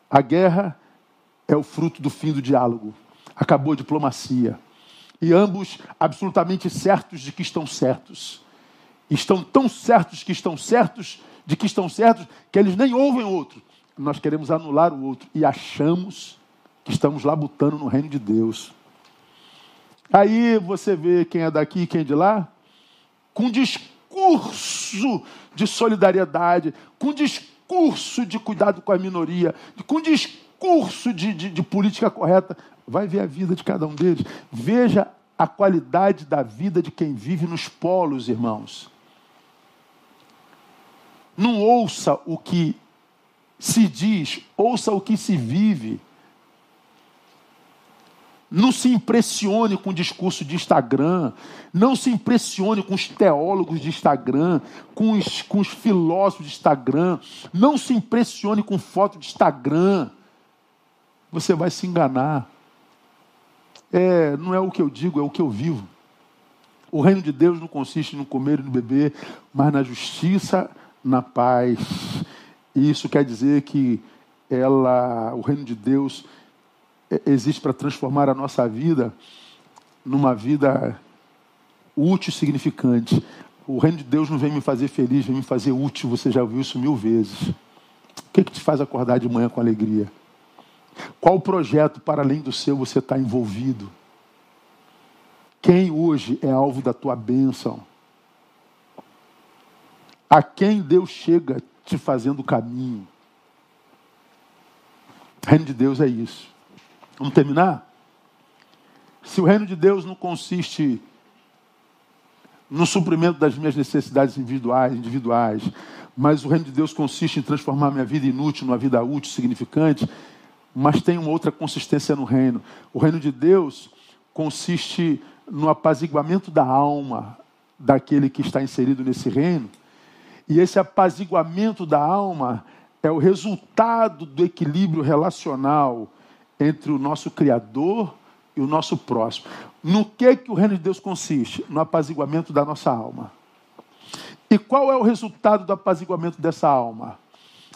A guerra é o fruto do fim do diálogo. Acabou a diplomacia e ambos absolutamente certos de que estão certos. Estão tão certos que estão certos de que estão certos que eles nem ouvem o outro. Nós queremos anular o outro e achamos que estamos labutando no reino de Deus. Aí você vê quem é daqui e quem é de lá, com discurso de solidariedade, com discurso de cuidado com a minoria, com discurso de, de, de política correta, Vai ver a vida de cada um deles. Veja a qualidade da vida de quem vive nos polos, irmãos. Não ouça o que se diz, ouça o que se vive. Não se impressione com o discurso de Instagram. Não se impressione com os teólogos de Instagram, com os, com os filósofos de Instagram. Não se impressione com foto de Instagram. Você vai se enganar é, não é o que eu digo, é o que eu vivo. O reino de Deus não consiste no comer e no beber, mas na justiça, na paz. E isso quer dizer que ela, o reino de Deus é, existe para transformar a nossa vida numa vida útil e significante. O reino de Deus não vem me fazer feliz, vem me fazer útil. Você já ouviu isso mil vezes. O que, que te faz acordar de manhã com alegria? Qual projeto para além do seu você está envolvido? Quem hoje é alvo da tua bênção? A quem Deus chega te fazendo caminho? O reino de Deus é isso. Vamos terminar? Se o reino de Deus não consiste no suprimento das minhas necessidades individuais, individuais, mas o reino de Deus consiste em transformar minha vida inútil numa vida útil, significante, mas tem uma outra consistência no reino. O reino de Deus consiste no apaziguamento da alma daquele que está inserido nesse reino. E esse apaziguamento da alma é o resultado do equilíbrio relacional entre o nosso Criador e o nosso próximo. No que, que o reino de Deus consiste? No apaziguamento da nossa alma. E qual é o resultado do apaziguamento dessa alma?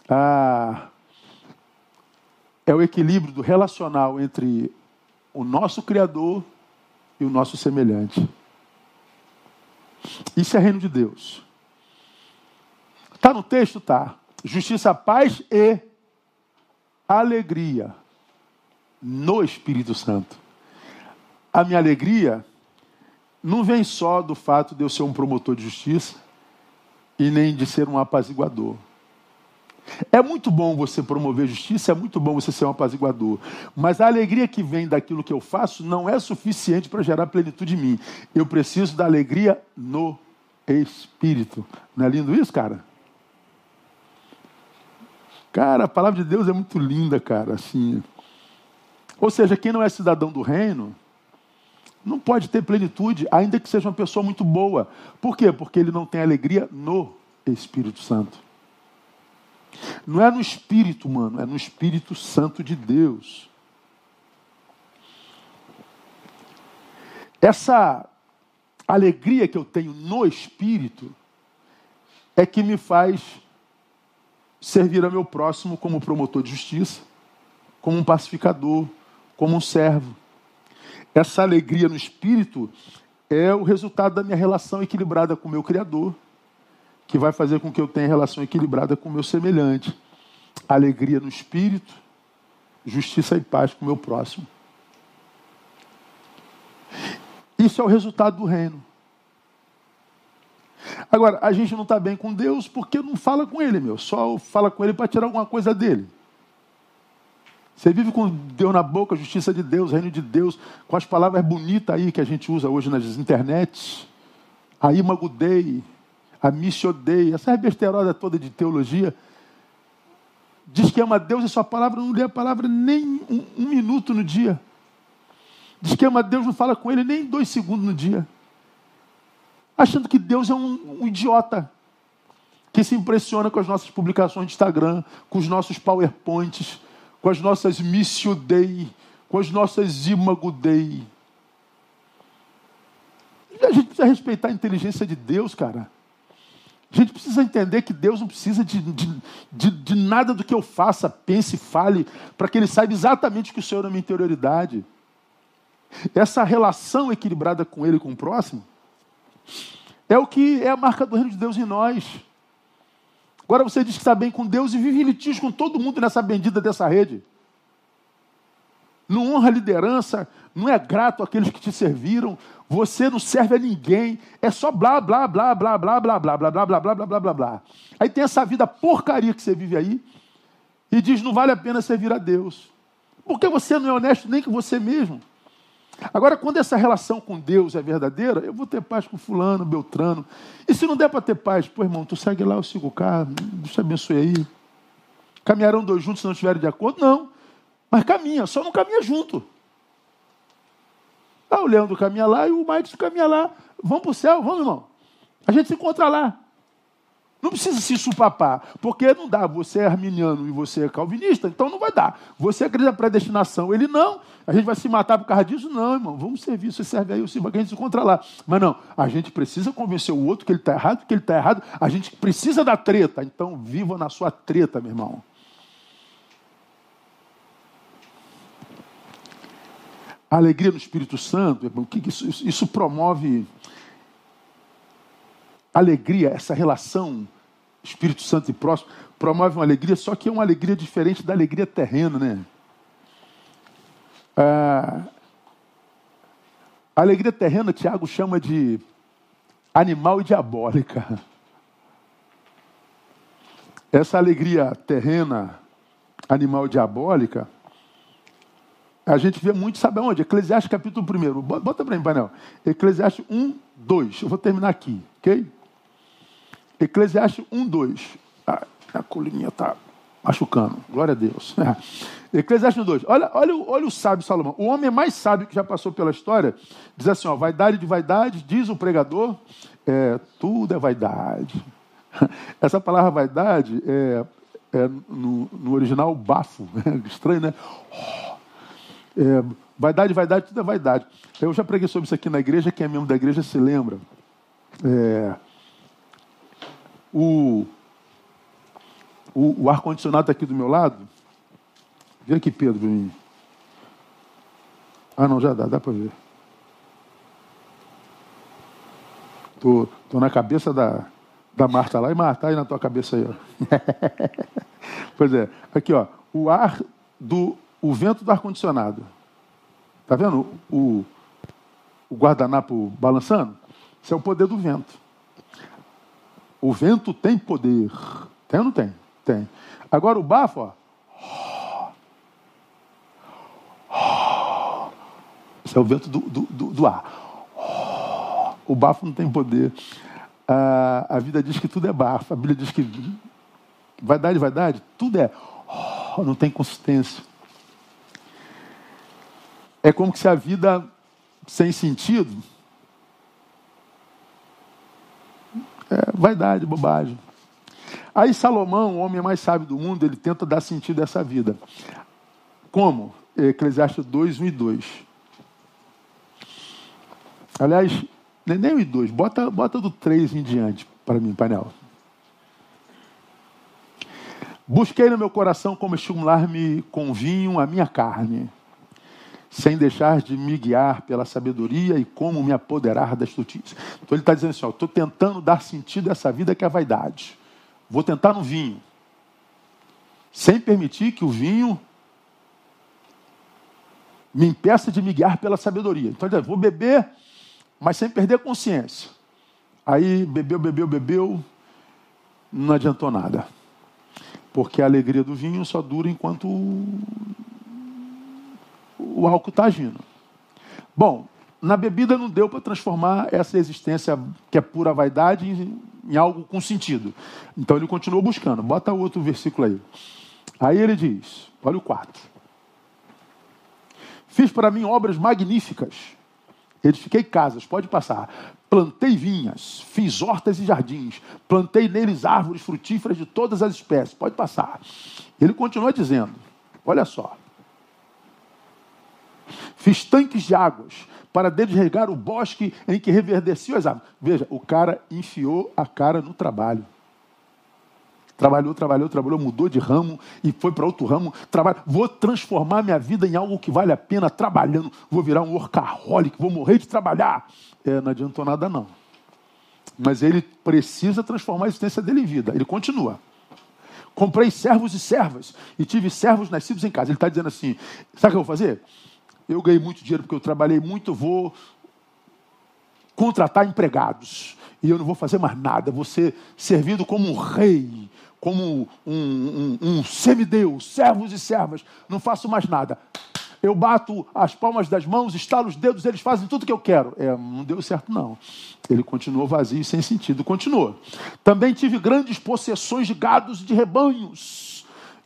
Ah, é o equilíbrio do relacional entre o nosso Criador e o nosso semelhante. Isso é reino de Deus. Está no texto? Tá. Justiça, paz e alegria no Espírito Santo. A minha alegria não vem só do fato de eu ser um promotor de justiça e nem de ser um apaziguador. É muito bom você promover justiça, é muito bom você ser um apaziguador. Mas a alegria que vem daquilo que eu faço não é suficiente para gerar plenitude em mim. Eu preciso da alegria no Espírito. Não é lindo isso, cara? Cara, a palavra de Deus é muito linda, cara. Assim. Ou seja, quem não é cidadão do reino não pode ter plenitude, ainda que seja uma pessoa muito boa. Por quê? Porque ele não tem alegria no Espírito Santo. Não é no Espírito humano, é no Espírito Santo de Deus. Essa alegria que eu tenho no Espírito é que me faz servir ao meu próximo como promotor de justiça, como um pacificador, como um servo. Essa alegria no Espírito é o resultado da minha relação equilibrada com o meu Criador que vai fazer com que eu tenha relação equilibrada com o meu semelhante. Alegria no espírito, justiça e paz com o meu próximo. Isso é o resultado do reino. Agora, a gente não está bem com Deus porque não fala com Ele, meu. Só fala com Ele para tirar alguma coisa dele. Você vive com Deus na boca, justiça de Deus, reino de Deus, com as palavras bonitas aí que a gente usa hoje nas internets. Aí magudei, a missa odeia, essa besteirada toda de teologia. Diz que ama Deus e sua palavra não lê a palavra nem um, um minuto no dia. Diz que ama Deus, não fala com ele nem dois segundos no dia. Achando que Deus é um, um idiota que se impressiona com as nossas publicações de Instagram, com os nossos PowerPoints, com as nossas missio dei, com as nossas imago dei. A gente precisa respeitar a inteligência de Deus, cara. A gente precisa entender que Deus não precisa de, de, de, de nada do que eu faça, pense, fale, para que Ele saiba exatamente o que o Senhor é a minha interioridade. Essa relação equilibrada com Ele e com o próximo é o que é a marca do reino de Deus em nós. Agora você diz que está bem com Deus e vive em litígio com todo mundo nessa bendita dessa rede. Não honra a liderança, não é grato àqueles que te serviram, você não serve a ninguém, é só blá, blá, blá, blá, blá, blá, blá, blá, blá, blá, blá, blá, blá, blá, blá. Aí tem essa vida porcaria que você vive aí e diz não vale a pena servir a Deus. Porque você não é honesto nem com você mesmo. Agora, quando essa relação com Deus é verdadeira, eu vou ter paz com fulano, Beltrano. E se não der para ter paz, pô, irmão, tu segue lá, eu sigo carro, Deus te abençoe aí. Caminharão dois juntos se não estiverem de acordo? Não. Mas caminha, só não caminha junto. Ah, o Leandro caminha lá e o Mike caminha lá. Vamos para o céu, vamos, irmão. A gente se encontra lá. Não precisa se supapar, porque não dá. Você é arminiano e você é calvinista, então não vai dar. Você acredita na predestinação, ele não. A gente vai se matar por causa disso? Não, irmão. Vamos servir. Você serve aí, eu sirvo que a gente se encontra lá. Mas não, a gente precisa convencer o outro que ele está errado, que ele está errado. A gente precisa da treta. Então viva na sua treta, meu irmão. A alegria no Espírito Santo, isso, isso promove alegria, essa relação Espírito Santo e próximo, promove uma alegria, só que é uma alegria diferente da alegria terrena, né? Ah, a alegria terrena, Tiago chama de animal e diabólica. Essa alegria terrena, animal e diabólica, a gente vê muito, sabe aonde? Eclesiastes capítulo 1. Bota para mim, painel. Eclesiastes 1, 2. Eu vou terminar aqui, ok? Eclesiastes 1, 2. Ah, a colinha está machucando. Glória a Deus. Eclesiastes 2. Olha, olha, olha o sábio Salomão. O homem mais sábio que já passou pela história diz assim: ó, vaidade de vaidade, diz o pregador, é, tudo é vaidade. Essa palavra vaidade é, é no, no, original bafo. Estranho, né? É, vaidade, vaidade, tudo é vaidade. Eu já preguei sobre isso aqui na igreja, quem é membro da igreja se lembra. É, o o, o ar-condicionado está aqui do meu lado. Vê aqui, Pedro, para mim. Ah, não, já dá, dá para ver. Tô, tô na cabeça da, da Marta lá. E Marta, aí na tua cabeça aí, ó. pois é, aqui, ó. O ar do. O vento do ar-condicionado. Tá vendo o, o guardanapo balançando? Isso é o poder do vento. O vento tem poder. Tem ou não tem? Tem. Agora o bafo, ó. Esse é o vento do, do, do, do ar. O bafo não tem poder. A, a vida diz que tudo é bafo. A Bíblia diz que vaidade, vaidade, tudo é. Não tem consistência. É como se a vida sem sentido é vaidade, bobagem. Aí Salomão, o homem mais sábio do mundo, ele tenta dar sentido a essa vida. Como? Eclesiastes 2, 1 e 2. Aliás, nem o 2, bota, bota do 3 em diante para mim, painel. Busquei no meu coração como estimular-me com vinho a minha carne, sem deixar de me guiar pela sabedoria e como me apoderar da justiça. Então ele está dizendo assim: estou tentando dar sentido a essa vida que é a vaidade. Vou tentar no vinho. Sem permitir que o vinho me impeça de me guiar pela sabedoria. Então, vou beber, mas sem perder consciência. Aí, bebeu, bebeu, bebeu, não adiantou nada. Porque a alegria do vinho só dura enquanto o, álcool está agindo. Bom, na bebida não deu para transformar essa existência que é pura vaidade em, em, algo com sentido. Então ele continuou buscando. Bota outro versículo aí. Aí ele diz: olha o 4. Fiz para mim obras magníficas. Edifiquei casas, pode passar. Plantei vinhas, fiz hortas e jardins. Plantei neles árvores frutíferas de todas as espécies, pode passar. Ele continua dizendo: olha só. Fiz tanques de águas para desregar o bosque em que reverdeciam as árvores. Veja, o cara enfiou a cara no trabalho. Trabalhou, trabalhou, trabalhou, mudou de ramo e foi para outro ramo. Trabalho. Vou transformar minha vida em algo que vale a pena trabalhando. Vou virar um workaholic, vou morrer de trabalhar. É, não adiantou nada, não. Mas ele precisa transformar a existência dele em vida. Ele continua. Comprei servos e servas e tive servos nascidos em casa. Ele está dizendo assim: sabe o que eu vou fazer? Eu ganhei muito dinheiro porque eu trabalhei muito, vou contratar empregados. E eu não vou fazer mais nada, vou ser servido como um rei, como um, um, um semideus, servos e servas. Não faço mais nada. Eu bato as palmas das mãos, estalo os dedos, eles fazem tudo o que eu quero. É, não deu certo, não. Ele continuou vazio e sem sentido. Continuou. Também tive grandes possessões de gados e de rebanhos.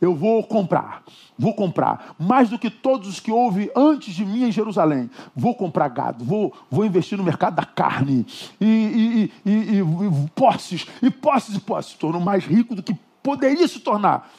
Eu vou comprar vou comprar mais do que todos os que houve antes de mim em Jerusalém. Vou comprar gado, vou, vou investir no mercado da carne e, e, e, e, e posses, e posses e posses. Tornou mais rico do que poderia se tornar.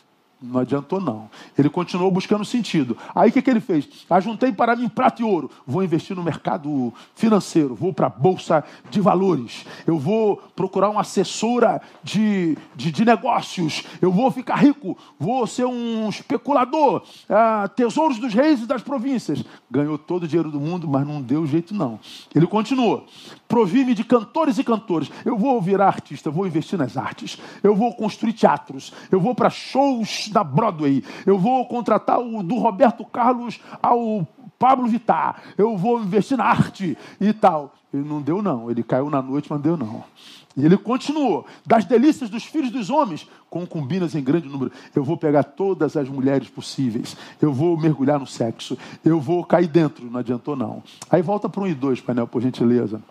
Não adiantou, não. Ele continuou buscando sentido. Aí o que, que ele fez? Ajuntei para mim prata e ouro. Vou investir no mercado financeiro. Vou para a Bolsa de Valores. Eu vou procurar uma assessora de, de, de negócios. Eu vou ficar rico. Vou ser um especulador. Ah, tesouros dos reis e das províncias. Ganhou todo o dinheiro do mundo, mas não deu jeito, não. Ele continuou. Provi-me de cantores e cantores. Eu vou virar artista. Vou investir nas artes. Eu vou construir teatros. Eu vou para shows da Broadway. Eu vou contratar o do Roberto Carlos ao Pablo Vittar. Eu vou investir na arte e tal. Ele não deu, não. Ele caiu na noite, mas não deu, não. E ele continuou: das delícias dos filhos dos homens, concubinas em grande número. Eu vou pegar todas as mulheres possíveis. Eu vou mergulhar no sexo. Eu vou cair dentro. Não adiantou, não. Aí volta para um e dois, painel, por gentileza.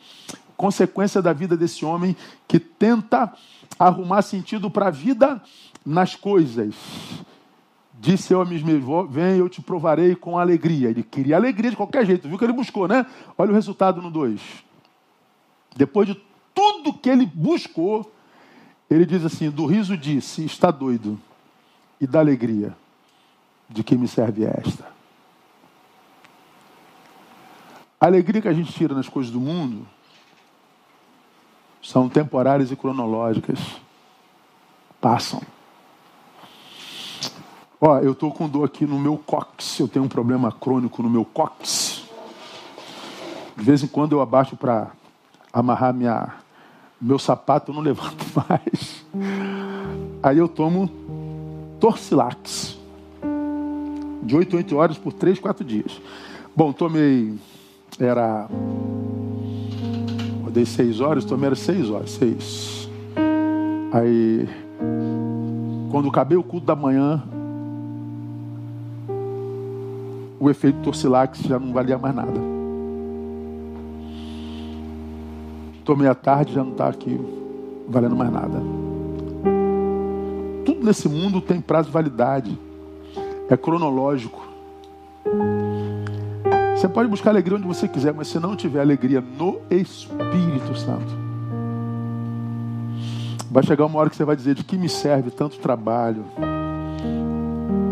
Consequência da vida desse homem que tenta arrumar sentido para a vida nas coisas. Disse eu a mim mesmo, vem, eu te provarei com alegria. Ele queria alegria de qualquer jeito, viu que ele buscou, né? Olha o resultado no 2. Depois de tudo que ele buscou, ele diz assim: do riso disse, está doido, e da alegria, de quem me serve esta. A alegria que a gente tira nas coisas do mundo são temporárias e cronológicas. Passam. Ó, eu estou com dor aqui no meu cóccix, eu tenho um problema crônico no meu cóccix. De vez em quando eu abaixo para amarrar minha, meu sapato, eu não levanto mais. Aí eu tomo Torcilax. De 8 a 8 horas por 3, 4 dias. Bom, tomei. Era. Eu dei 6 horas, tomei era 6 horas. 6. Aí. Quando acabei o culto da manhã, o efeito Torcilax já não valia mais nada. Tomei a tarde, já não está aqui valendo mais nada. Tudo nesse mundo tem prazo de validade. É cronológico. Você pode buscar alegria onde você quiser, mas se não tiver alegria no Espírito Santo, vai chegar uma hora que você vai dizer: de que me serve tanto trabalho?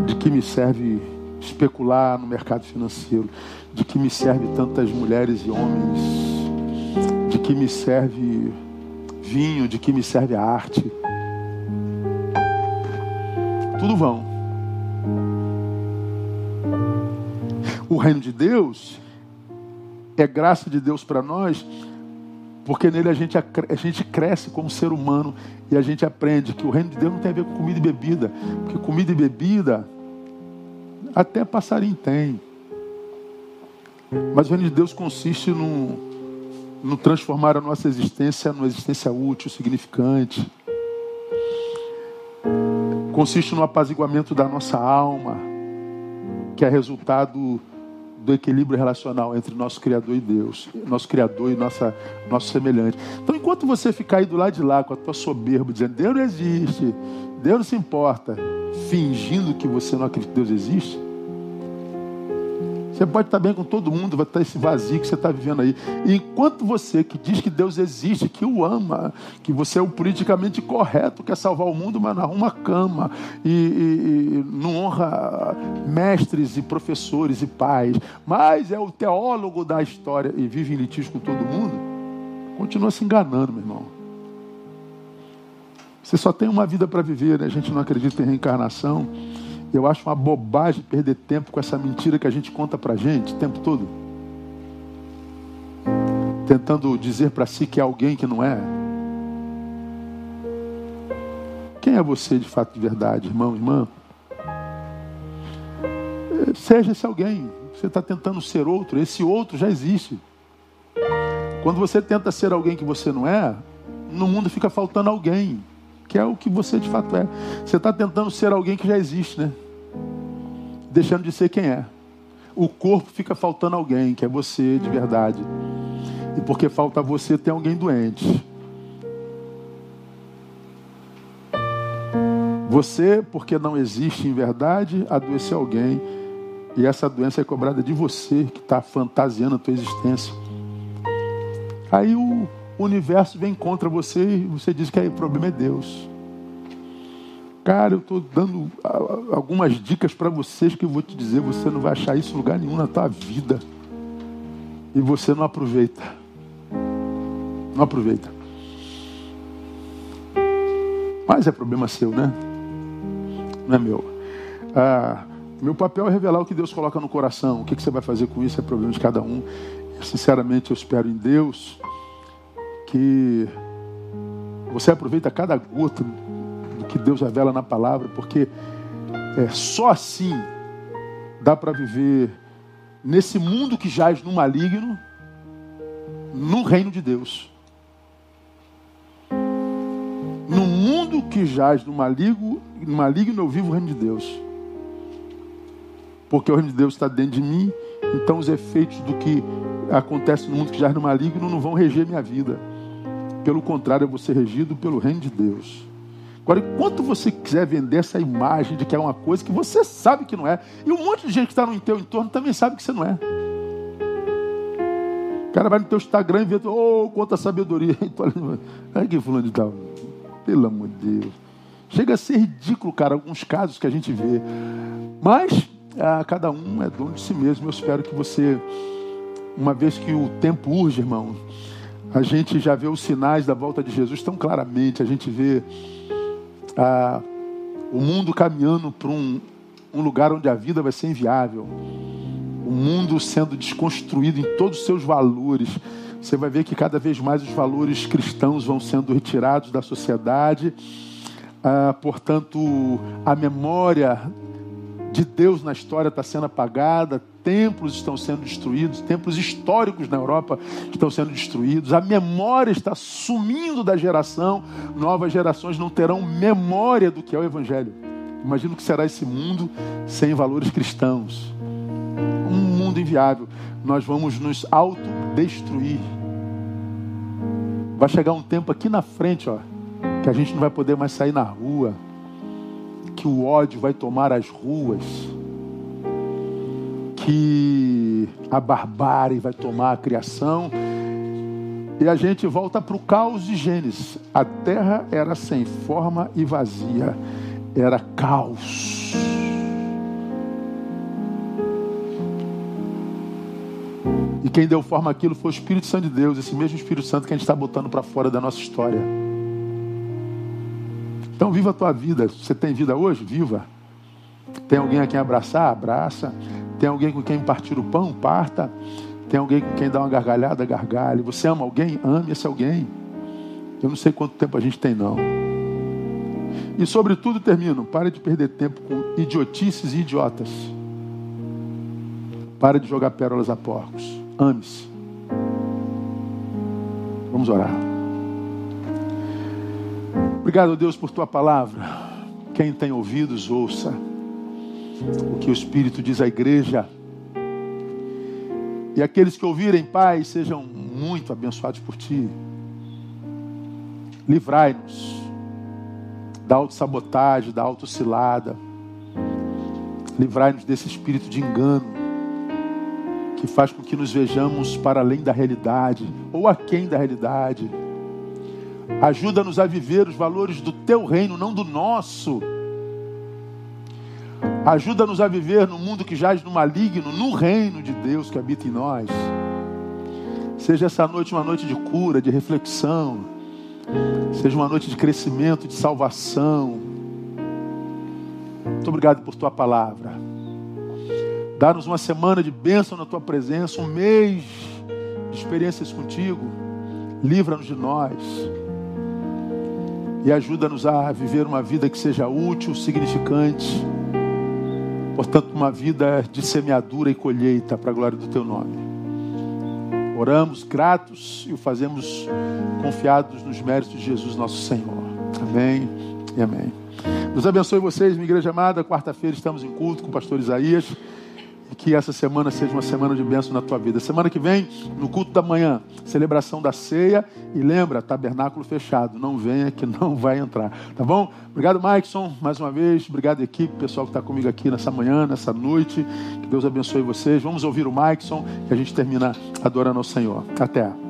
De que me serve especular no mercado financeiro, de que me serve tantas mulheres e homens, de que me serve vinho, de que me serve a arte. Tudo vão. O reino de Deus é graça de Deus para nós, porque nele a gente, a gente cresce como ser humano e a gente aprende que o reino de Deus não tem a ver com comida e bebida, porque comida e bebida até passarinho tem. Mas o reino de Deus consiste no, no transformar a nossa existência numa existência útil, significante. Consiste no apaziguamento da nossa alma, que é resultado do equilíbrio relacional entre nosso Criador e Deus, nosso Criador e nossa, nosso semelhante. Então, enquanto você ficar aí do lado de lá com a tua soberba, dizendo Deus não existe, Deus não se importa, fingindo que você não acredita que Deus existe, você pode estar bem com todo mundo, vai estar esse vazio que você está vivendo aí. E enquanto você que diz que Deus existe, que o ama, que você é o politicamente correto, quer salvar o mundo, mas não arruma cama e, e, e não honra mestres e professores e pais, mas é o teólogo da história e vive em litígio com todo mundo, continua se enganando, meu irmão. Você só tem uma vida para viver, né? a gente não acredita em reencarnação. Eu acho uma bobagem perder tempo com essa mentira que a gente conta pra gente o tempo todo. Tentando dizer para si que é alguém que não é. Quem é você de fato de verdade, irmão, irmã? Seja esse alguém. Você está tentando ser outro, esse outro já existe. Quando você tenta ser alguém que você não é, no mundo fica faltando alguém que é o que você de fato é. Você está tentando ser alguém que já existe, né? Deixando de ser quem é. O corpo fica faltando alguém, que é você de verdade. E porque falta você, tem alguém doente. Você, porque não existe em verdade, adoeceu alguém. E essa doença é cobrada de você, que está fantasiando a tua existência. Aí o universo vem contra você e você diz que aí o problema é Deus. Cara, eu estou dando algumas dicas para vocês que eu vou te dizer, você não vai achar isso em lugar nenhum na tua vida. E você não aproveita. Não aproveita. Mas é problema seu, né? Não é meu. Ah, meu papel é revelar o que Deus coloca no coração. O que, que você vai fazer com isso é problema de cada um. sinceramente, eu espero em Deus que você aproveita cada gota do que Deus revela na palavra, porque é só assim dá para viver nesse mundo que jaz no maligno, no reino de Deus. No mundo que jaz no maligno, no maligno eu vivo o reino de Deus. Porque o reino de Deus está dentro de mim, então os efeitos do que acontece no mundo que jaz no maligno não vão reger minha vida. Pelo contrário, eu vou ser regido pelo reino de Deus. Agora, enquanto você quiser vender essa imagem de que é uma coisa que você sabe que não é, e um monte de gente que está no teu entorno também sabe que você não é. O cara vai no teu Instagram e vê, oh, quanta sabedoria. Ai, que fulano de tal. Pelo amor de Deus. Chega a ser ridículo, cara, alguns casos que a gente vê. Mas, ah, cada um é dono de si mesmo. Eu espero que você, uma vez que o tempo urge, irmão, a gente já vê os sinais da volta de Jesus tão claramente. A gente vê ah, o mundo caminhando para um, um lugar onde a vida vai ser inviável. O mundo sendo desconstruído em todos os seus valores. Você vai ver que cada vez mais os valores cristãos vão sendo retirados da sociedade. Ah, portanto, a memória de Deus na história está sendo apagada, templos estão sendo destruídos, templos históricos na Europa estão sendo destruídos, a memória está sumindo da geração, novas gerações não terão memória do que é o Evangelho. Imagina o que será esse mundo sem valores cristãos. Um mundo inviável. Nós vamos nos autodestruir. Vai chegar um tempo aqui na frente, ó, que a gente não vai poder mais sair na rua que o ódio vai tomar as ruas, que a barbárie vai tomar a criação. E a gente volta para o caos de Gênesis. A terra era sem forma e vazia, era caos. E quem deu forma àquilo foi o Espírito Santo de Deus, esse mesmo Espírito Santo que a gente está botando para fora da nossa história. Então viva a tua vida. Você tem vida hoje? Viva. Tem alguém a quem abraçar? Abraça. Tem alguém com quem partir o pão? Parta. Tem alguém com quem dar uma gargalhada? Gargalhe. Você ama alguém? Ame esse alguém. Eu não sei quanto tempo a gente tem, não. E sobretudo, termino, pare de perder tempo com idiotices e idiotas. Pare de jogar pérolas a porcos. Ame-se. Vamos orar. Obrigado, Deus, por tua palavra. Quem tem ouvidos, ouça o que o Espírito diz à igreja. E aqueles que ouvirem, Pai, sejam muito abençoados por ti. Livrai-nos da autossabotagem, da autocilada. Livrai-nos desse espírito de engano que faz com que nos vejamos para além da realidade ou aquém da realidade Ajuda-nos a viver os valores do teu reino, não do nosso. Ajuda-nos a viver no mundo que jaz no maligno, no reino de Deus que habita em nós. Seja essa noite uma noite de cura, de reflexão. Seja uma noite de crescimento, de salvação. Muito obrigado por tua palavra. Dá-nos uma semana de bênção na tua presença, um mês de experiências contigo. Livra-nos de nós e ajuda-nos a viver uma vida que seja útil, significante, portanto, uma vida de semeadura e colheita para a glória do Teu nome. Oramos gratos e o fazemos confiados nos méritos de Jesus, nosso Senhor. Amém e amém. Deus abençoe vocês, minha igreja amada. Quarta-feira estamos em culto com o pastor Isaías que essa semana seja uma semana de bênção na tua vida. Semana que vem, no culto da manhã, celebração da ceia. E lembra, tabernáculo fechado. Não venha que não vai entrar. Tá bom? Obrigado, Maikson, mais uma vez. Obrigado, equipe, pessoal que está comigo aqui nessa manhã, nessa noite. Que Deus abençoe vocês. Vamos ouvir o Maikson e a gente termina adorando ao Senhor. Até.